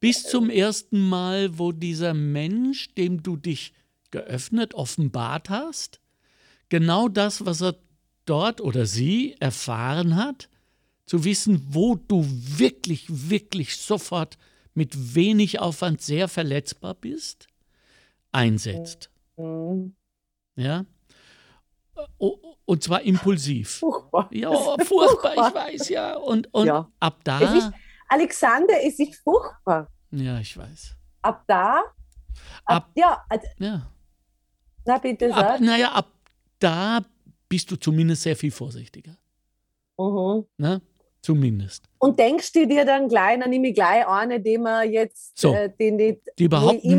Bis zum ersten Mal, wo dieser Mensch, dem du dich geöffnet, offenbart hast, genau das, was er dort oder sie erfahren hat, zu wissen, wo du wirklich, wirklich sofort mit wenig Aufwand sehr verletzbar bist, einsetzt. hm, Ja? O- Und zwar impulsiv. furchtbar. Ja, ist furchtbar, ich weiß, ja. Und, und Ja. ab da. Es ist- Alexander, es ist furchtbar. ja, ich weiß. Ab da, ab, Ab- ja, also, Ja. na bitte Ab, sag. naja, ab da bist du zumindest sehr viel vorsichtiger. Mhm. Ne? Zumindest. Und denkst du dir dann gleich, dann nehme ich gleich eine, die man jetzt, So. äh, die nicht, Die überhaupt nie,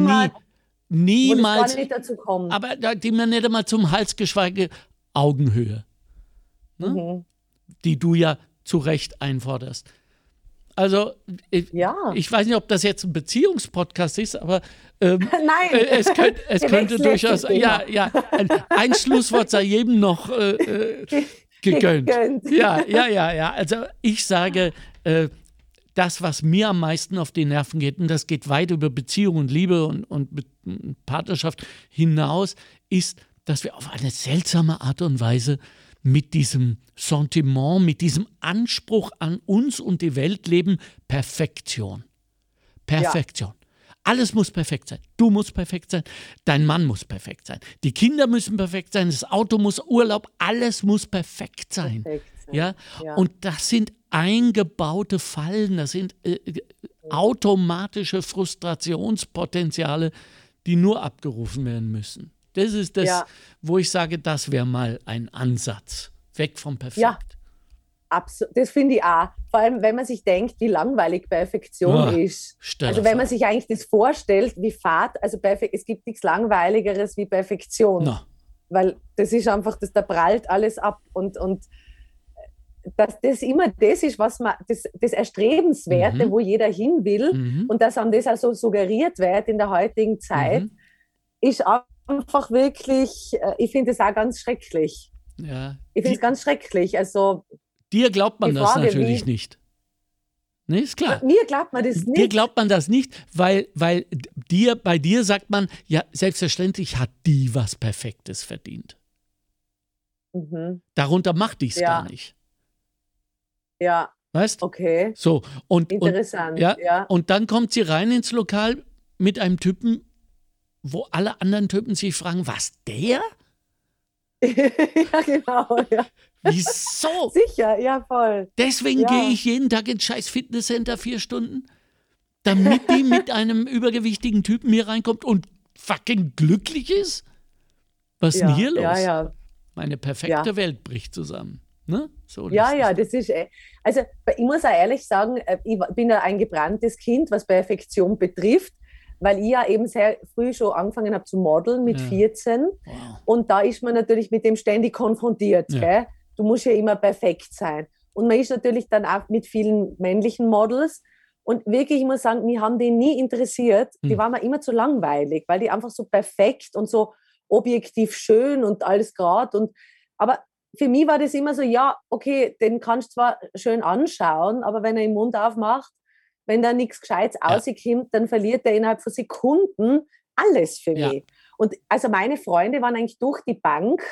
niemals, nicht dazu kommt. aber da- die mir nicht einmal zum Hals, geschweige Augenhöhe, ne? Mhm. die du ja zu Recht einforderst. Also, ich, Ja. ich weiß nicht, ob das jetzt ein Beziehungspodcast ist, aber ähm, Nein. äh, es, könnt, es könnte durchaus, ja, ja, ein, ein Schlusswort sei jedem noch äh, äh, gegönnt. Gegönnt. Ja, ja, ja, ja. Also ich sage, äh, das, was mir am meisten auf die Nerven geht, und das geht weit über Beziehung und Liebe und, und Partnerschaft hinaus, ist, dass wir auf eine seltsame Art und Weise mit diesem Sentiment, mit diesem Anspruch an uns und die Welt leben, Perfektion. Perfektion. Alles muss perfekt sein. Du musst perfekt sein. Dein Mann muss perfekt sein. Die Kinder müssen perfekt sein. Das Auto muss Urlaub. Alles muss perfekt sein. Perfekt sein. Ja? Ja. Und das sind eingebaute Fallen. Das sind äh, äh, automatische Frustrationspotenziale, die nur abgerufen werden müssen. Das ist das, Ja. wo ich sage, das wäre mal ein Ansatz. Weg vom Perfekt. Ja. Absolut. Das finde ich auch. Vor allem, wenn man sich denkt, wie langweilig Perfektion Ja, ist. Also wenn man sich eigentlich das vorstellt, wie fad, also es gibt nichts Langweiligeres wie Perfektion. Na, Weil das ist einfach, das, da prallt alles ab und, und dass das immer das ist, was man, das, das Erstrebenswerte, Mhm. wo jeder hin will mhm. und dass einem das auch so suggeriert wird in der heutigen Zeit, Mhm. ist einfach wirklich, äh, ich finde es auch ganz schrecklich. Ja. Ich finde es ganz schrecklich. Also Dir glaubt man das Frage, natürlich wie- nicht. Ne, ist klar. mir glaubt man das Dir nicht. glaubt man das nicht, weil, weil dir, bei dir sagt man, ja, selbstverständlich hat die was Perfektes verdient. Mhm. Darunter macht ich es Ja. gar nicht. Ja, Weißt? okay. So, und, und, Interessant. ja, ja. und dann kommt sie rein ins Lokal mit einem Typen, wo alle anderen Typen sich fragen, was der? ja, genau. Ja. Wieso? Sicher, ja, voll. Deswegen Ja. gehe ich jeden Tag ins scheiß Fitnesscenter vier Stunden, damit die mit einem übergewichtigen Typen hier reinkommt und fucking glücklich ist? Was ist ja, denn hier los? Ja, ja. Meine perfekte. Welt bricht zusammen. Ne? So, Ja, ja, das ist, äh, also ich muss auch ehrlich sagen, äh, ich bin ja ein gebranntes Kind, was Perfektion betrifft, weil ich ja eben sehr früh schon angefangen habe zu modeln mit Ja. 14 Wow. und da ist man natürlich mit dem ständig konfrontiert. Ja. Du musst ja immer perfekt sein. Und man ist natürlich dann auch mit vielen männlichen Models und wirklich, ich muss sagen, mich haben die nie interessiert. Die Hm. waren mir immer zu langweilig, weil die einfach so perfekt und so objektiv schön und alles gerade und aber für mich war das immer so, ja, okay, den kannst du zwar schön anschauen, aber wenn er den Mund aufmacht, wenn da nichts Gescheites Ja. rauskommt, dann verliert er innerhalb von Sekunden alles für Ja. mich. Und also meine Freunde waren eigentlich durch die Bank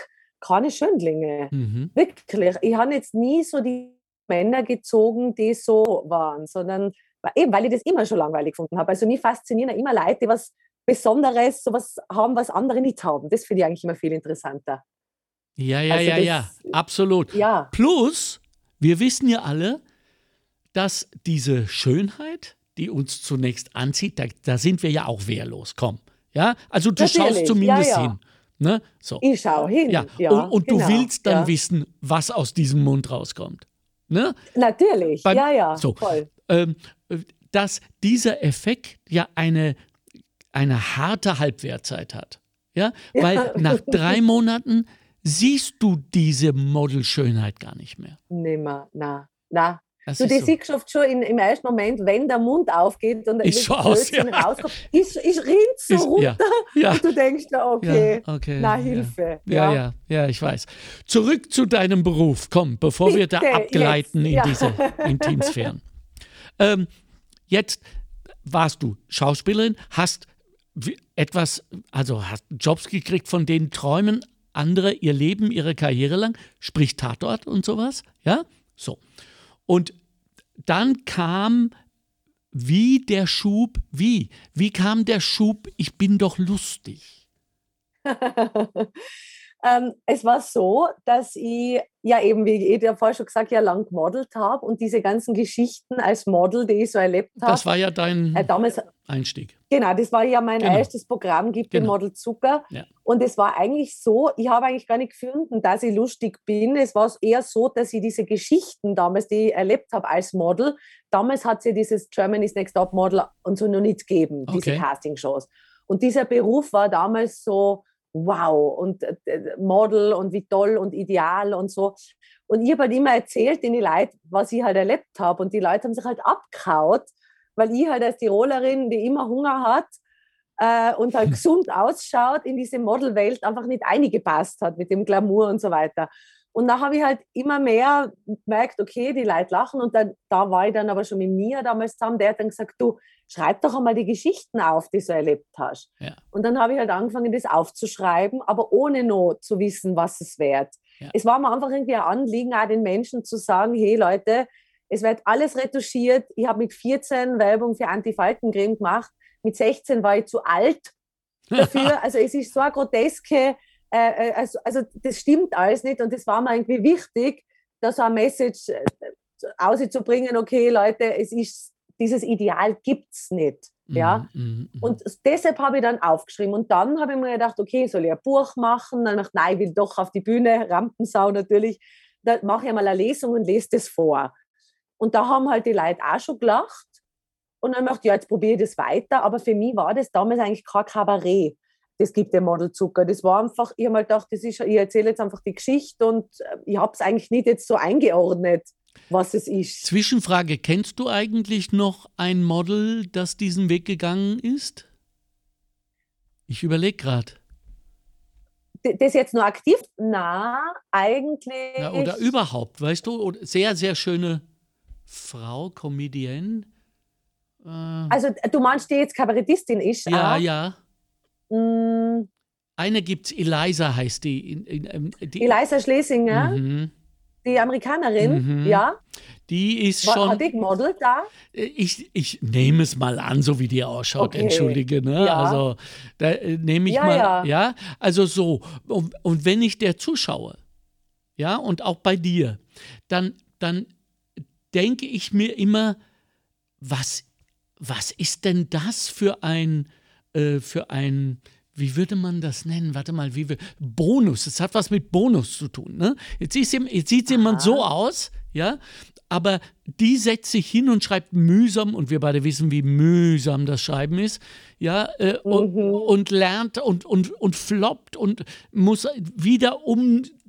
keine Schönlinge. Mhm. Wirklich. Ich habe jetzt nie so die Männer gezogen, die so waren, sondern eben, weil ich das immer schon langweilig gefunden habe. Also mich faszinieren ja immer Leute, die was Besonderes, sowas haben, was andere nicht haben. Das finde ich eigentlich immer viel interessanter. Ja, ja, Also ja, das- ja, absolut. Ja, Plus, wir wissen ja alle, dass diese Schönheit, die uns zunächst anzieht, da, da sind wir ja auch wehrlos. Komm. Ja, also du schaust Natürlich, zumindest ja, ja. hin. Ne? So. ich schaue hin. Ja, Ja, und, und genau, du willst dann wissen, was aus diesem Mund rauskommt. Ne? Natürlich, Beim- ja, ja, so. voll. Ähm, äh, dass dieser Effekt ja eine, eine harte Halbwertzeit hat. Ja? Weil nach drei Monaten siehst du diese Modelschönheit gar nicht mehr. Nimmer, na, na. Das Du, ist das so. siehst du oft schon in, im ersten Moment, wenn der Mund aufgeht und das schon aus, ja. rauskommt, ist, ist rinnt so Ist- runter ja, ja, und du denkst okay, ja, okay. na. Hilfe. Ja, ja, ja, ich weiß. Zurück zu deinem Beruf. Komm, bevor wir da Bitte, abgleiten jetzt, in diese Intimsphären. ähm, jetzt warst du Schauspielerin, hast etwas, also hast Jobs gekriegt, von denen träumen andere ihr Leben, ihre Karriere lang, sprich Tatort und sowas, ja? So. Und dann kam wie der Schub, wie? Wie kam der Schub, ich bin doch lustig? ähm, es war so, dass ich ja eben, wie ich ja vorher schon gesagt ja lang gemodelt habe und diese ganzen Geschichten als Model, die ich so erlebt habe, Das war ja dein äh, damals Einstieg. Genau, das war ja mein Genau. erstes Programm, gibt den Genau. Model Zucker. Ja. Und es war eigentlich so, ich habe eigentlich gar nicht gefunden, dass ich lustig bin. Es war eher so, dass ich diese Geschichten damals, die ich erlebt habe als Model, damals hat es ja dieses Germany's Next Top Model und so noch nicht gegeben, diese Okay. Castingshows. Und dieser Beruf war damals so, wow, und äh, Model und wie toll und ideal und so. Und ich habe halt immer erzählt den Leuten, was ich halt erlebt habe. Und die Leute haben sich halt abgehaut, weil ich halt als Tirolerin, die immer Hunger hat äh, und halt gesund ausschaut, in diese Modelwelt einfach nicht eingepasst hat mit dem Glamour und so weiter. Und da habe ich halt immer mehr gemerkt, okay, die Leute lachen. Und dann, da war ich dann aber schon mit Mia damals zusammen, der hat dann gesagt, du, schreib doch einmal die Geschichten auf, die du erlebt hast. Ja. Und dann habe ich halt angefangen, das aufzuschreiben, aber ohne Not zu wissen, was es wert. Ja. Es war mir einfach irgendwie ein Anliegen, auch den Menschen zu sagen, hey Leute, es wird alles retuschiert. Ich habe mit 14 Werbung für Antifaltencreme gemacht. Mit 16 war ich zu alt dafür. Also es ist so eine groteske, äh, äh, also, also das stimmt alles nicht und das war mir irgendwie wichtig, da so ein Message äh, auszubringen, okay Leute, es ist, dieses Ideal gibt es nicht. Ja? Mhm, mhm, mhm. Und deshalb habe ich dann aufgeschrieben. Und dann habe ich mir gedacht, okay, soll ich ein Buch machen? Dann habe ich nein, ich will doch auf die Bühne, Rampensau natürlich. Dann mache ich einmal eine Lesung und lese das vor. Und da haben halt die Leute auch schon gelacht. Und dann habe ich gedacht, ja, jetzt probiere ich das weiter. Aber für mich war das damals eigentlich kein Kabarett. Das gibt der Model Zucker. Das war einfach, ich habe mal gedacht, das ist, ich erzähle jetzt einfach die Geschichte und äh, ich habe es eigentlich nicht jetzt so eingeordnet, was es ist. Zwischenfrage: Kennst du eigentlich noch ein Model, das diesen Weg gegangen ist? Ich überlege gerade. Das jetzt nur aktiv? Na, eigentlich. Ja, oder überhaupt, weißt du? Sehr, sehr schöne Frau, Comedienne. Äh, Also du meinst, die jetzt Kabarettistin ist? ja, auch? ja. Mm, Eine gibt's, Eliza heißt die. In, in, ähm, die Eliza Schlesinger, Mhm. die Amerikanerin, Mhm. ja, Die ist war, schon. hat die gemodelt da? Ich, ich nehme es mal an, so wie die ausschaut, Okay. entschuldige. Ne? Ja. Also da äh, nehme ich Ja, mal, ja. ja. also so. Und, und wenn ich der zuschaue, ja, und auch bei dir, dann, dann denke ich mir immer, was, was ist denn das für ein, äh, für ein wie würde man das nennen? Warte mal, wie wir, Bonus. Es hat was mit Bonus zu tun. Ne? Jetzt, jetzt sieht jemand so aus, ja, aber die setzt sich hin und schreibt mühsam, und wir beide wissen, wie mühsam das Schreiben ist, ja, äh, mhm. und, und, lernt und, und, und floppt und muss wieder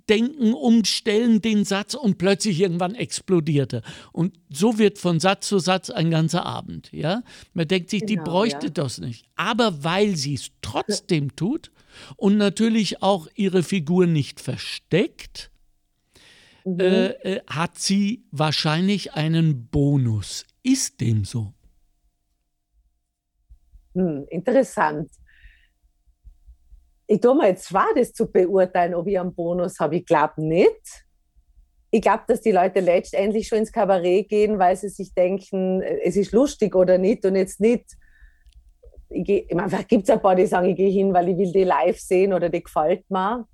umdenken, umstellen den Satz und plötzlich irgendwann explodiert er. Und so wird von Satz zu Satz ein ganzer Abend, ja. Man denkt sich, genau, die bräuchte ja. das nicht. Aber weil sie es trotzdem tut und natürlich auch ihre Figur nicht versteckt, mhm. äh, äh, hat sie wahrscheinlich einen Bonus. Ist dem so? Hm, interessant. Ich tue mir jetzt schwer, das zu beurteilen, ob ich einen Bonus habe. Ich glaube nicht. Ich glaube, dass die Leute letztendlich schon ins Kabarett gehen, weil sie sich denken, es ist lustig oder nicht und jetzt nicht. Ich, ich meine, gibt es ein paar, die sagen, ich gehe hin, weil ich will die live sehen oder die gefällt mir.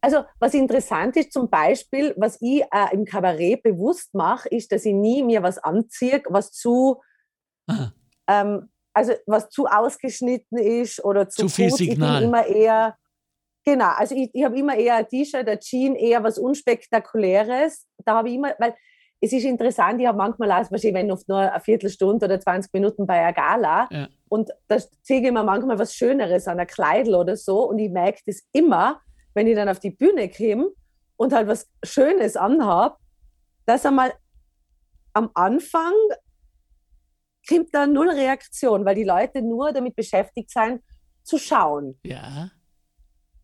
Also was interessant ist zum Beispiel, was ich äh, im Kabarett bewusst mache, ist, dass ich nie mir was anziehe, was zu, ähm, also was zu ausgeschnitten ist oder zu, zu viel gut. Signal. Ich bin immer eher, genau, also ich, ich habe immer eher ein T-Shirt, ein Jean, eher was Unspektakuläres. Da habe ich immer, weil es ist interessant, ich habe manchmal auch, wenn oft nur eine Viertelstunde oder 20 Minuten bei einer Gala ja. und da ziehe ich mir manchmal was Schöneres an, ein Kleidel oder so und ich merke das immer, wenn ich dann auf die Bühne komme und halt was Schönes anhabe, dass einmal am Anfang kommt da null Reaktion, weil die Leute nur damit beschäftigt sind, zu schauen. Ja.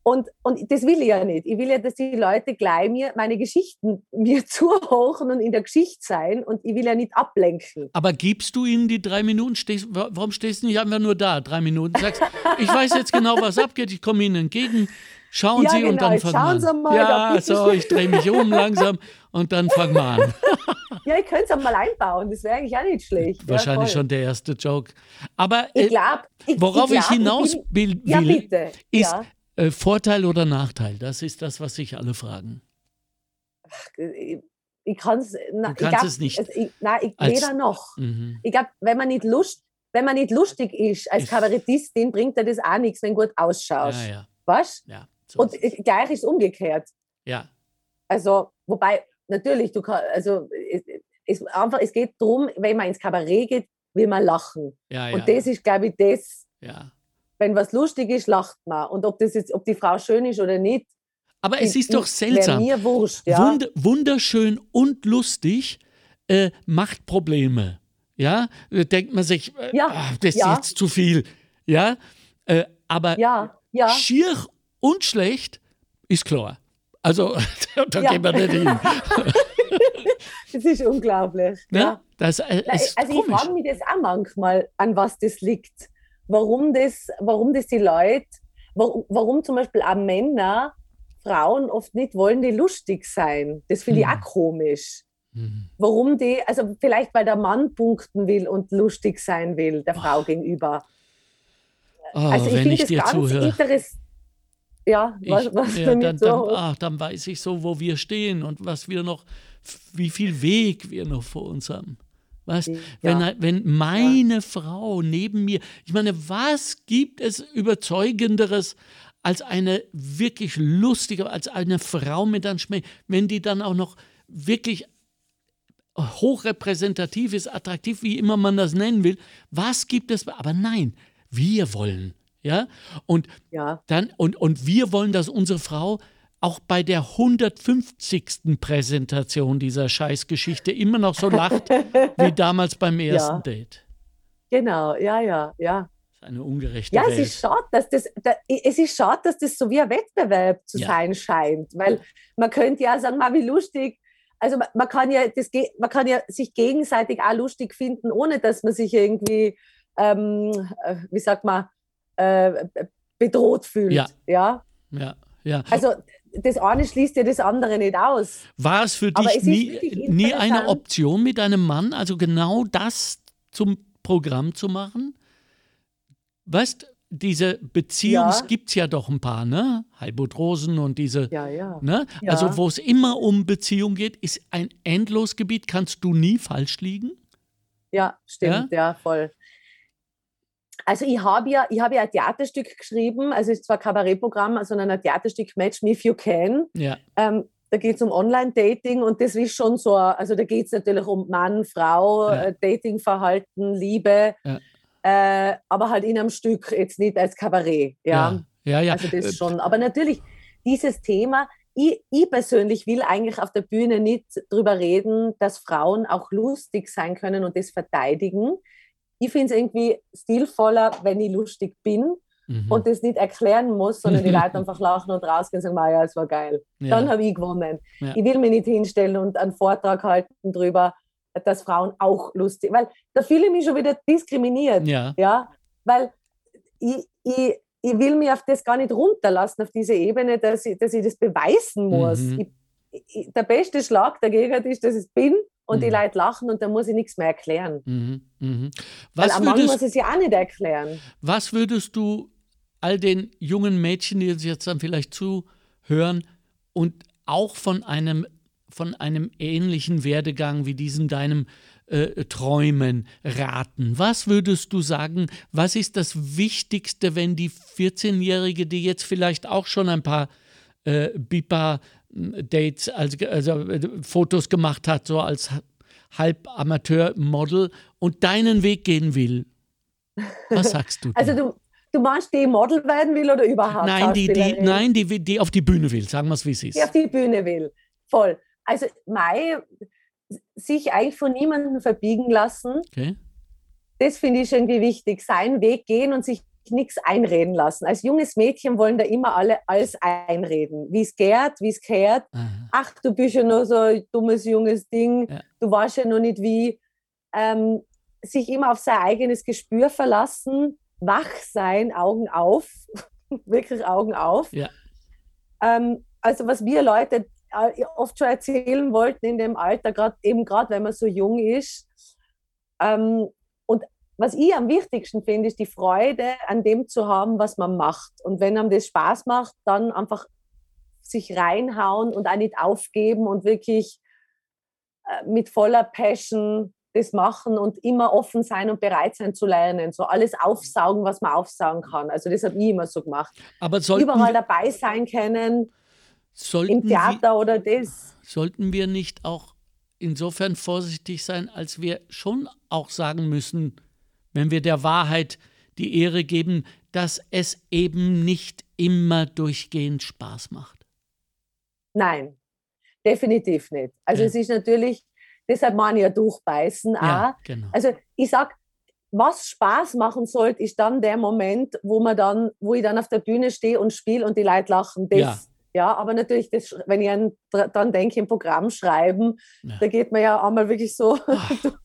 Und, und das will ich ja nicht. Ich will ja, dass die Leute gleich mir meine Geschichten mir zuhören und in der Geschichte sein und ich will ja nicht ablenken. Aber gibst du ihnen die drei Minuten? Stehst, warum stehst du nicht einfach nur da, drei Minuten? Sagst, ich weiß jetzt genau, was abgeht, ich komme ihnen entgegen. Schauen ja, Sie genau. und dann fangen wir an. Mal, ja, so, ich drehe mich um langsam und dann fangen wir an. ja, ich könnte es mal einbauen, das wäre eigentlich auch nicht schlecht. Wahrscheinlich ja, schon der erste Joke. Aber ich glaub, ich, worauf ich, glaub, ich hinaus will, ja, bitte. ist äh, Vorteil oder Nachteil. Das ist das, was sich alle fragen. Ich, ich kann es nicht. Also ich, nein, ich weder noch. Mhm. Ich glaube, wenn man nicht Lust, wenn man nicht lustig ist als Kabarettistin, bringt er das auch nichts, wenn du gut ausschaust. Ja, ja. Was? Ja. So und gleich ist umgekehrt. Ja. Also, wobei, natürlich, du kannst, also es, einfach, es geht darum, wenn man ins Kabarett geht, will man lachen. Ja, ja, und das ist, glaube ich, das. Ja. Wenn was lustig ist, lacht man. Und ob das jetzt, ob die Frau schön ist oder nicht. Aber es ist doch seltsam. Mir wurscht, ja? Wund, wunderschön und lustig äh, macht Probleme. Ja, da denkt man sich, äh, ja, ach, das ist jetzt zu viel. Ja, äh, aber schier und schlecht ist klar. Also, da Ja. gehen wir nicht hin. Das ist unglaublich. Ne? Ja. Das äh, ist also ich komisch. frage mich das auch manchmal, an was das liegt. Warum das, warum das die Leute, warum, warum zum Beispiel auch Männer Frauen oft nicht wollen, die lustig sein. Das finde ich Hm. auch komisch. Mhm. Warum die, also vielleicht weil der Mann punkten will und lustig sein will, der Frau gegenüber. Oh, Also ich wenn finde ich das dir ganz zuhöre. interessant. Ja, Ich, was, was ja, dann, so. dann, ach, dann weiß ich so, wo wir stehen und was wir noch, wie viel Weg wir noch vor uns haben. Weißt, Ja. wenn, wenn meine Frau neben mir, ich meine, was gibt es überzeugenderes als eine wirklich lustige, als eine Frau mit einem Schmäh, wenn die dann auch noch wirklich hochrepräsentativ ist, attraktiv, wie immer man das nennen will. Was gibt es? Aber nein, wir wollen. Ja, und Ja, dann, und, und wir wollen, dass unsere Frau auch bei der 150. Präsentation dieser Scheißgeschichte immer noch so lacht wie damals beim ersten Ja. Date. genau, ja, ja, ja. Das ist eine ungerechte Ja, Welt. es ist schade, dass das, da, es ist schade, dass das so wie ein Wettbewerb zu Ja. sein scheint, weil man könnte ja sagen, mal wie lustig. Also man, man kann ja das, man kann ja sich gegenseitig auch lustig finden, ohne dass man sich irgendwie, ähm, äh, wie sagt man, äh, bedroht fühlt. Ja. ja. ja, ja. Also das eine schließt ja das andere nicht aus. War es für dich es nie, nie eine. Option mit deinem Mann, also genau das zum Programm zu machen? Weißt diese Beziehung, Ja. gibt es ja doch ein paar, ne? Heilbutt Rosen und diese, Ja, ja. ne? Ja. Also wo es immer um Beziehung geht, ist ein Endlosgebiet, kannst du nie falsch liegen. Ja, stimmt, ja, voll. Also ich habe ja, ich habe ja ein Theaterstück geschrieben, also es ist zwar Kabarettprogramm, sondern ein Theaterstück Match Me If You Can. Ja. Ähm, da geht es um Online-Dating und das ist schon so, also da geht es natürlich um Mann, Frau, Ja. äh, Datingverhalten, Liebe, Ja. äh, aber halt in einem Stück, jetzt nicht als Kabarett. Ja, Ja, ja. ja. also das Äh, schon. Aber natürlich, dieses Thema, ich, ich persönlich will eigentlich auf der Bühne nicht drüber reden, dass Frauen auch lustig sein können und das verteidigen. Ich finde es irgendwie stilvoller, wenn ich lustig bin mhm. und das nicht erklären muss, sondern die Leute einfach lachen und rausgehen und sagen, "Ma ja, es war geil. ja. Dann habe ich gewonnen. Ja. Ich will mich nicht hinstellen und einen Vortrag halten darüber, dass Frauen auch lustig, weil da fühle ich mich schon wieder diskriminiert. ja. Ja, weil ich, ich, ich will mich auf das gar nicht runterlassen, auf diese Ebene, dass ich, dass ich das beweisen muss. Mhm. Ich, ich, der beste Schlag dagegen ist, dass ich es bin und die Mhm. Leute lachen und dann muss ich nichts mehr erklären. Mhm. Mhm. Weil Was am Mann muss es ja auch nicht erklären. Was würdest du all den jungen Mädchen, die uns jetzt dann vielleicht zuhören und auch von einem, von einem ähnlichen Werdegang wie diesem deinem äh, Träumen raten? Was würdest du sagen, was ist das Wichtigste, wenn die 14-Jährige, die jetzt vielleicht auch schon ein paar äh, BIPA-Dates, also, also äh, Fotos gemacht hat, so als halb Amateur-Model und deinen Weg gehen will? Was sagst du? Also du, du meinst, die Model werden will oder überhaupt Nein, die, die, nein die, die auf die Bühne will, sagen wir es, wie es ist. die auf die Bühne will. Voll. Also Mai, sich eigentlich von niemandem verbiegen lassen, Okay. das finde ich irgendwie wichtig. Seinen Weg gehen und sich nichts einreden lassen. Als junges Mädchen wollen da immer alle alles einreden. Wie es geht, wie es gehört. Ach, du bist ja nur so ein dummes junges Ding. Ja. Du weißt ja noch nicht wie. Ähm, sich immer auf sein eigenes Gespür verlassen, wach sein, Augen auf, wirklich Augen auf. Ja. Ähm, also was wir Leute äh, oft schon erzählen wollten in dem Alter, gerade eben gerade wenn man so jung ist. Ähm, was ich am wichtigsten finde, ist die Freude an dem zu haben, was man macht. Und wenn einem das Spaß macht, dann einfach sich reinhauen und auch nicht aufgeben und wirklich äh, mit voller Passion das machen und immer offen sein und bereit sein zu lernen. So alles aufsaugen, was man aufsaugen kann. Also das habe ich immer so gemacht. Aber Überall wir, dabei sein können, im wir, Theater oder das. sollten wir nicht auch insofern vorsichtig sein, als wir schon auch sagen müssen, wenn wir der Wahrheit die Ehre geben, dass es eben nicht immer durchgehend Spaß macht. Nein, definitiv nicht. Also Ja. es ist natürlich, deshalb man ja durchbeißen Ja, auch. genau. Also ich sag, was Spaß machen sollte, ist dann der Moment, wo man dann, wo ich dann auf der Bühne stehe und spiele und die Leute lachen. Das, Ja. ja. aber natürlich, das, wenn ich an, dran denke, im Programm schreiben, Ja. da geht man ja einmal wirklich so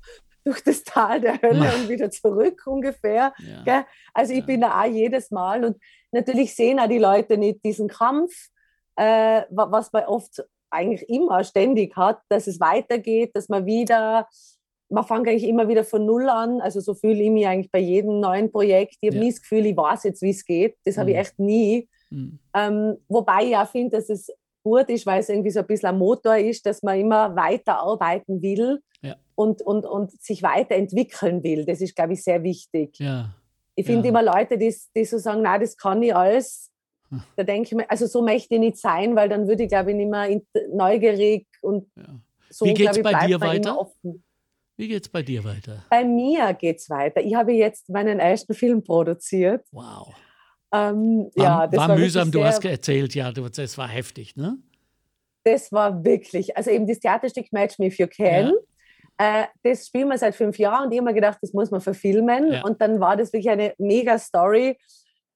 durch, das Tal der Hölle und wieder zurück ungefähr. Ja. Also ich bin da auch jedes Mal und natürlich sehen auch die Leute nicht diesen Kampf, äh, wa- was man oft eigentlich immer ständig hat, dass es weitergeht, dass man wieder, man fängt eigentlich immer wieder von Null an. Also so fühle ich mich eigentlich bei jedem neuen Projekt. Ich habe Ja. nie das Gefühl, ich weiß jetzt, wie es geht. Das habe ich Mhm. echt nie. Hm. Ähm, wobei ich auch finde, dass es gut ist, weil es irgendwie so ein bisschen ein Motor ist, dass man immer weiter arbeiten will Ja. und, und, und sich weiterentwickeln will. Das ist, glaube ich, sehr wichtig. Ja. Ich finde Ja. immer Leute, die, die so sagen, na, das kann ich alles. Hm. Da denke ich mir, also so möchte ich nicht sein, weil dann würde ich, glaube ich, nicht mehr neugierig und so, Wie glaube ich, bei dir weiter? offen. Wie geht's bei dir weiter? Bei mir geht es weiter. Ich habe jetzt meinen ersten Film produziert. Wow. Ähm, War, ja, das war, war mühsam, wirklich du sehr, hast erzählt, ja, du, das war heftig, ne? das war wirklich, also eben das Theaterstück Match Me If You Can. Äh, das spielen wir seit fünf Jahren und ich habe mir gedacht, das muss man verfilmen. Ja. Und dann war das wirklich eine mega Story,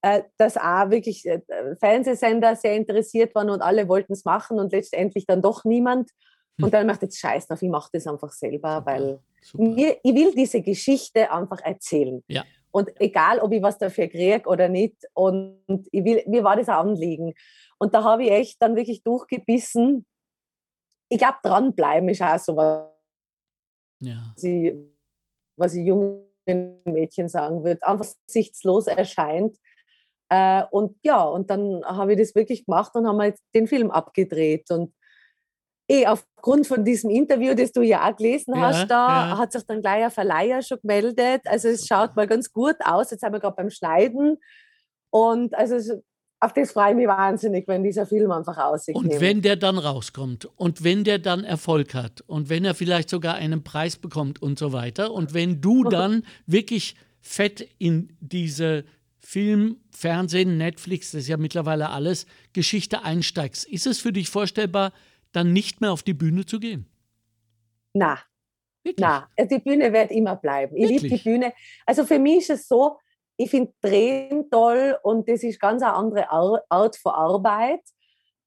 äh, dass auch wirklich äh, Fernsehsender sehr interessiert waren und alle wollten es machen und letztendlich dann doch niemand. Hm. Und dann macht jetzt Scheiß drauf, ich mache das einfach selber, Super, weil super. mir, ich will diese Geschichte einfach erzählen. Ja. Und egal, ob ich was dafür kriege oder nicht. Und ich will, mir war das ein Anliegen. Und da habe ich echt dann wirklich durchgebissen. Ich glaube, dranbleiben ist auch so, was Ja. ich, was ich jungen Mädchen sagen würde. Einfach sichtslos erscheint. Äh, und ja, und dann habe ich das wirklich gemacht und haben jetzt den Film abgedreht. Und eh aufgrund von diesem Interview, das du ja auch gelesen Ja, hast, da ja. hat sich dann gleich ein Verleiher schon gemeldet. Also es schaut mal ganz gut aus. Jetzt sind wir gerade beim Schneiden. Und also auf das freue ich mich wahnsinnig, wenn dieser Film einfach aussieht. Und wenn der dann rauskommt und wenn der dann Erfolg hat und wenn er vielleicht sogar einen Preis bekommt und so weiter und wenn du dann wirklich fett in diese Film, Fernsehen, Netflix, das ist ja mittlerweile alles, Geschichte einsteigst, ist es für dich vorstellbar, dann nicht mehr auf die Bühne zu gehen? Na, Wirklich? na, also die Bühne wird immer bleiben. Ich liebe die? Bühne. Also für mich ist es so, ich finde Drehen toll und das ist ganz eine andere Ar- Art von Arbeit,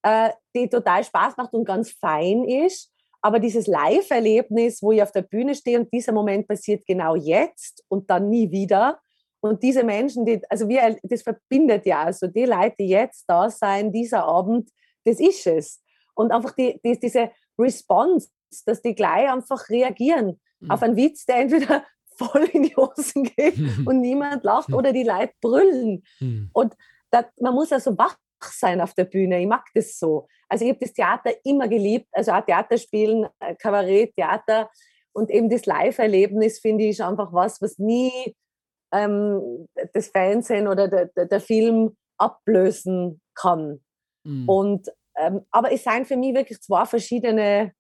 äh, die total Spaß macht und ganz fein ist. Aber dieses Live-Erlebnis, wo ich auf der Bühne stehe und dieser Moment passiert genau jetzt und dann nie wieder. Und diese Menschen, die, also wir, das verbindet ja, also die Leute, die jetzt da sein, dieser Abend, das ist es. Und einfach die, die, diese Response, dass die gleich einfach reagieren Mhm. auf einen Witz, der entweder voll in die Hosen geht und niemand lacht oder die Leute brüllen. Hm. Und das, man muss also wach sein auf der Bühne. Ich mag das so. Also ich habe das Theater immer geliebt, also auch Theater spielen, äh, Kabarett, Theater und eben das Live-Erlebnis finde ich ist einfach was, was nie ähm, das Fernsehen oder der, der, der Film ablösen kann. Hm. Und, aber es seien für mich wirklich zwei verschiedene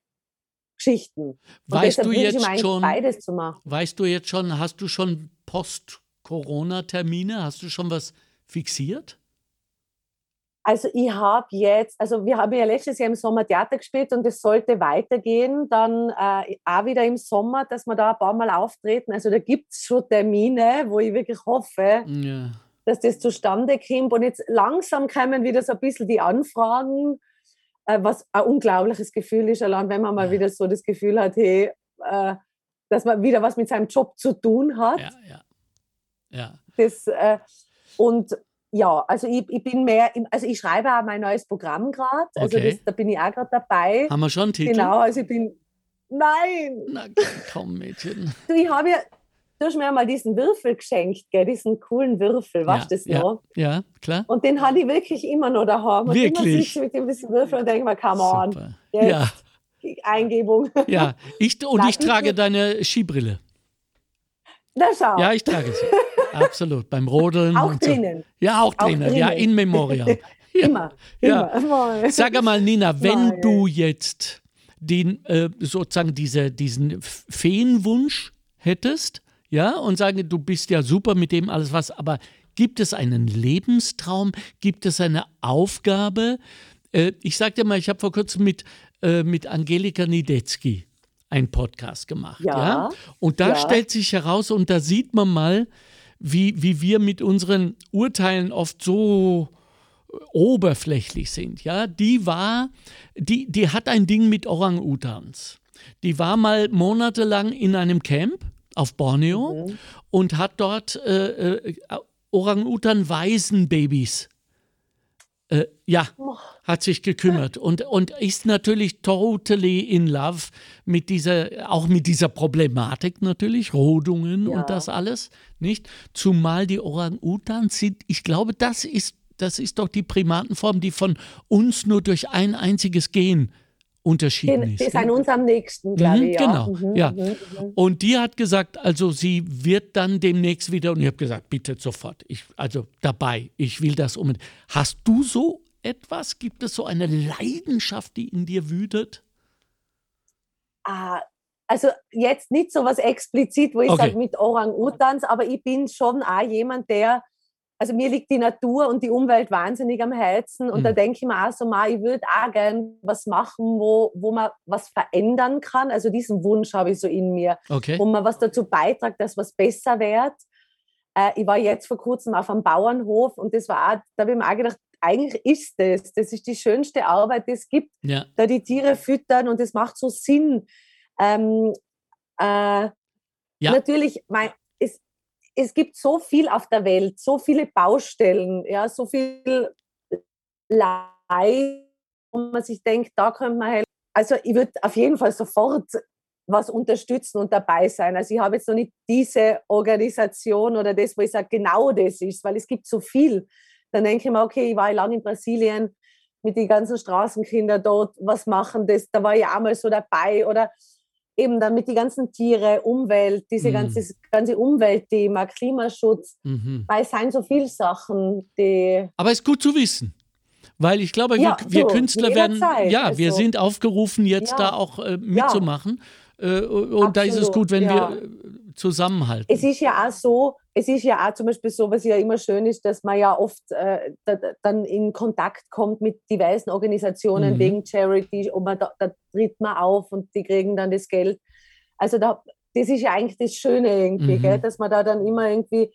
Geschichten. Und Weißt du jetzt schon, beides zu machen. weißt du jetzt schon, hast du schon Post-Corona-Termine? Hast du schon was fixiert? Also ich habe jetzt, also wir haben ja letztes Jahr im Sommer Theater gespielt und es sollte weitergehen, dann äh, auch wieder im Sommer, dass wir da ein paar Mal auftreten. Also da gibt es schon Termine, wo ich wirklich hoffe, Ja. Dass das zustande kommt. Und jetzt langsam kommen wieder so ein bisschen die Anfragen, äh, was ein unglaubliches Gefühl ist, allein wenn man mal wieder so das Gefühl hat, hey, äh, dass man wieder was mit seinem Job zu tun hat. Ja, ja. Ja. Das, äh, und ja, also ich, ich bin mehr, im, also ich schreibe auch mein neues Programm gerade, also Okay. das, da bin ich auch gerade dabei. Haben wir schon einen Titel? Genau, also ich bin, nein, Na komm, Mädchen. du, ich habe ja, du hast mir mal diesen Würfel geschenkt, gell, diesen coolen Würfel, weißt du das ja, noch? Ja, klar. Und den habe ich wirklich immer noch daheim. Und immer Wirklich? sitze ich mit dem diesen Würfel und denke mir, come on, Super. jetzt. Ja, Eingebung. ja. Ich, und ich trage deine Skibrille. Na schau, Ja, ich trage sie. Absolut. Beim Rodeln. auch und so. drinnen, Ja, auch Auch drinnen. Ja, drinnen. in Memoriam. Ja. immer, Ja. immer. Sag mal, Nina, wenn Nein. du jetzt den, äh, sozusagen diese, diesen Feenwunsch hättest, ja, und sagen, du bist ja super mit dem alles was, aber gibt es einen Lebenstraum? Gibt es eine Aufgabe? Äh, ich sag dir mal, ich habe vor kurzem mit, äh, mit Angelika Niedetzky einen Podcast gemacht. Ja. Ja, Und da ja. stellt sich heraus, und da sieht man mal, wie, wie wir mit unseren Urteilen oft so oberflächlich sind. Ja, die war, die, die hat ein Ding mit Orang-Utans. Die war mal monatelang in einem Camp auf Borneo Mhm. und hat dort äh, äh, Orang-Utan-Waisenbabys äh, ja, Oh. hat sich gekümmert und, und ist natürlich totally in love mit dieser, auch mit dieser Problematik natürlich, Rodungen Ja. und das alles, nicht? Zumal die Orang-Utans sind, ich glaube, das ist, das ist doch die Primatenform, die von uns nur durch ein einziges Gen unterschieden Die, ist. die gell? sind uns am nächsten, glaube Mhm, ich. Ja. genau, Mhm, ja. mhm, mhm. Und die hat gesagt, also sie wird dann demnächst wieder, und ich habe gesagt, bitte sofort, ich, also dabei, ich will das unbedingt. Hast du so etwas? Gibt es so eine Leidenschaft, die in dir wütet? Ah, also jetzt nicht so was explizit, wo ich Okay. sage mit Orang-Utans, aber ich bin schon auch jemand, der, also mir liegt die Natur und die Umwelt wahnsinnig am Herzen und Mhm. da denke ich mir auch so, ma, ich würde auch gern was machen, wo, wo man was verändern kann. Also diesen Wunsch habe ich so in mir, Okay. wo man was dazu beiträgt, dass was besser wird. Äh, ich war jetzt vor kurzem auf einem Bauernhof und das war auch, da habe ich mir auch gedacht, eigentlich ist das, das ist die schönste Arbeit, die es gibt Ja, da die Tiere füttern und es macht so Sinn. Ähm, äh, Ja. Natürlich, mein, es, gibt so viel auf der Welt, so viele Baustellen, ja, so viel Leid, wo man sich denkt, da könnte man helfen. Also ich würde auf jeden Fall sofort was unterstützen und dabei sein. Also ich habe jetzt noch nicht diese Organisation oder das, wo ich sage, genau das ist, weil es gibt so viel. Dann denke ich mir, okay, ich war lange in Brasilien, mit den ganzen Straßenkindern dort was machen. Das, da war ich auch mal so dabei. Oder eben dann mit den ganzen Tiere, Umwelt, diese Mhm. ganze, ganze Umweltthema, Klimaschutz. Mhm. Weil es sind so viele Sachen, die. Aber es ist gut zu wissen. Weil ich glaube, Ja, wir, wir so, Künstler werden, ja, wir also. sind aufgerufen, jetzt Ja. da auch äh, mitzumachen. Äh, und da ist es Absolut, gut, wenn ja. wir zusammenhalten. Es ist ja auch so, es ist ja auch zum Beispiel so, was ja immer schön ist, dass man ja oft äh, da, da, dann in Kontakt kommt mit diversen Organisationen Mhm. wegen Charity und man da, da tritt man auf und die kriegen dann das Geld. Also da, das ist ja eigentlich das Schöne irgendwie, Mhm. gell, dass man da dann immer irgendwie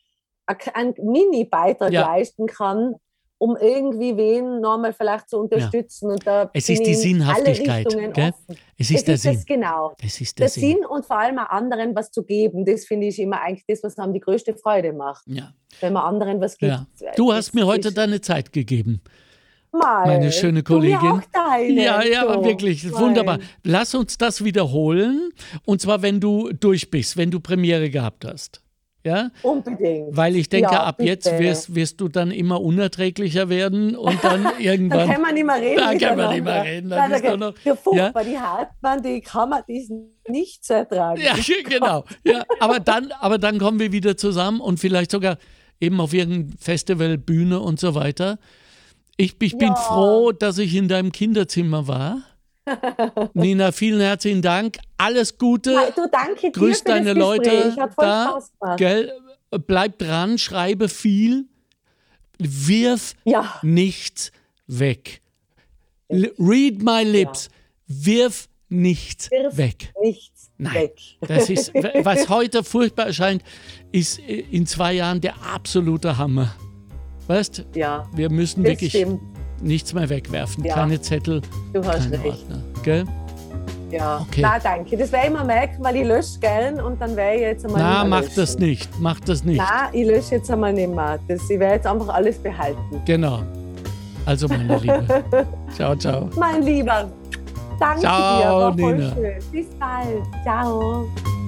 einen Mini-Beitrag Ja. leisten kann, um irgendwie wen nochmal vielleicht zu unterstützen. Und da Es ist die Sinnhaftigkeit, offen. Es ist der ist Sinn. das genau Es ist der, der Sinn. Sinn und vor allem anderen was zu geben, das finde ich immer eigentlich das, was einem die größte Freude macht, Ja. wenn man anderen was gibt. Ja. Du hast mir heute deine Zeit gegeben. Mal, meine schöne Kollegin. auch deine, Ja, ja, so. wirklich. Mal. Wunderbar. Lass uns das wiederholen. Und zwar, wenn du durch bist, wenn du Premiere gehabt hast. Ja? Unbedingt. Weil ich denke, Ja, ab jetzt bitte. wirst, wirst du dann immer unerträglicher werden und dann Dann irgendwann. kann man nicht mehr reden. Da kann man nicht mehr reden, dann Nein, ist da- noch- der Furchtbar, die Hartmann, die kann man die ist nicht ertragen. Ja, genau. Ja, aber, dann, aber dann kommen wir wieder zusammen und vielleicht sogar eben auf irgendein Festival, Bühne und so weiter. Ich, ich bin Ja. froh, dass ich in deinem Kinderzimmer war. Nina, vielen herzlichen Dank. Alles Gute. Nein, du, danke dir Grüß deine. Leute Hat voll da. Spaß gemacht. Gell? Bleib dran, schreibe viel. Wirf Ja, nichts weg. L read my lips. Wirf nichts Wirf weg. nichts Nein. weg. Das ist, was heute furchtbar erscheint, ist in zwei Jahren der absolute Hammer. Weißt, Ja, wir müssen das wirklich stimmt. Nichts mehr wegwerfen. Ja. Keine Zettel, Du hast keine recht. Ordner. Gell? Ja. Okay. Na, danke. Das werde ich mir merken, weil ich lösche gern und dann werde ich jetzt einmal Na, nicht mehr mach löschen. das nicht. Mach das nicht. Nein, ich lösche jetzt einmal nicht mehr. Das, ich werde jetzt einfach alles behalten. Genau. Also, meine Liebe. ciao, ciao. Mein Lieber, danke Ciao, dir. War voll Nina. schön. Bis bald. Ciao.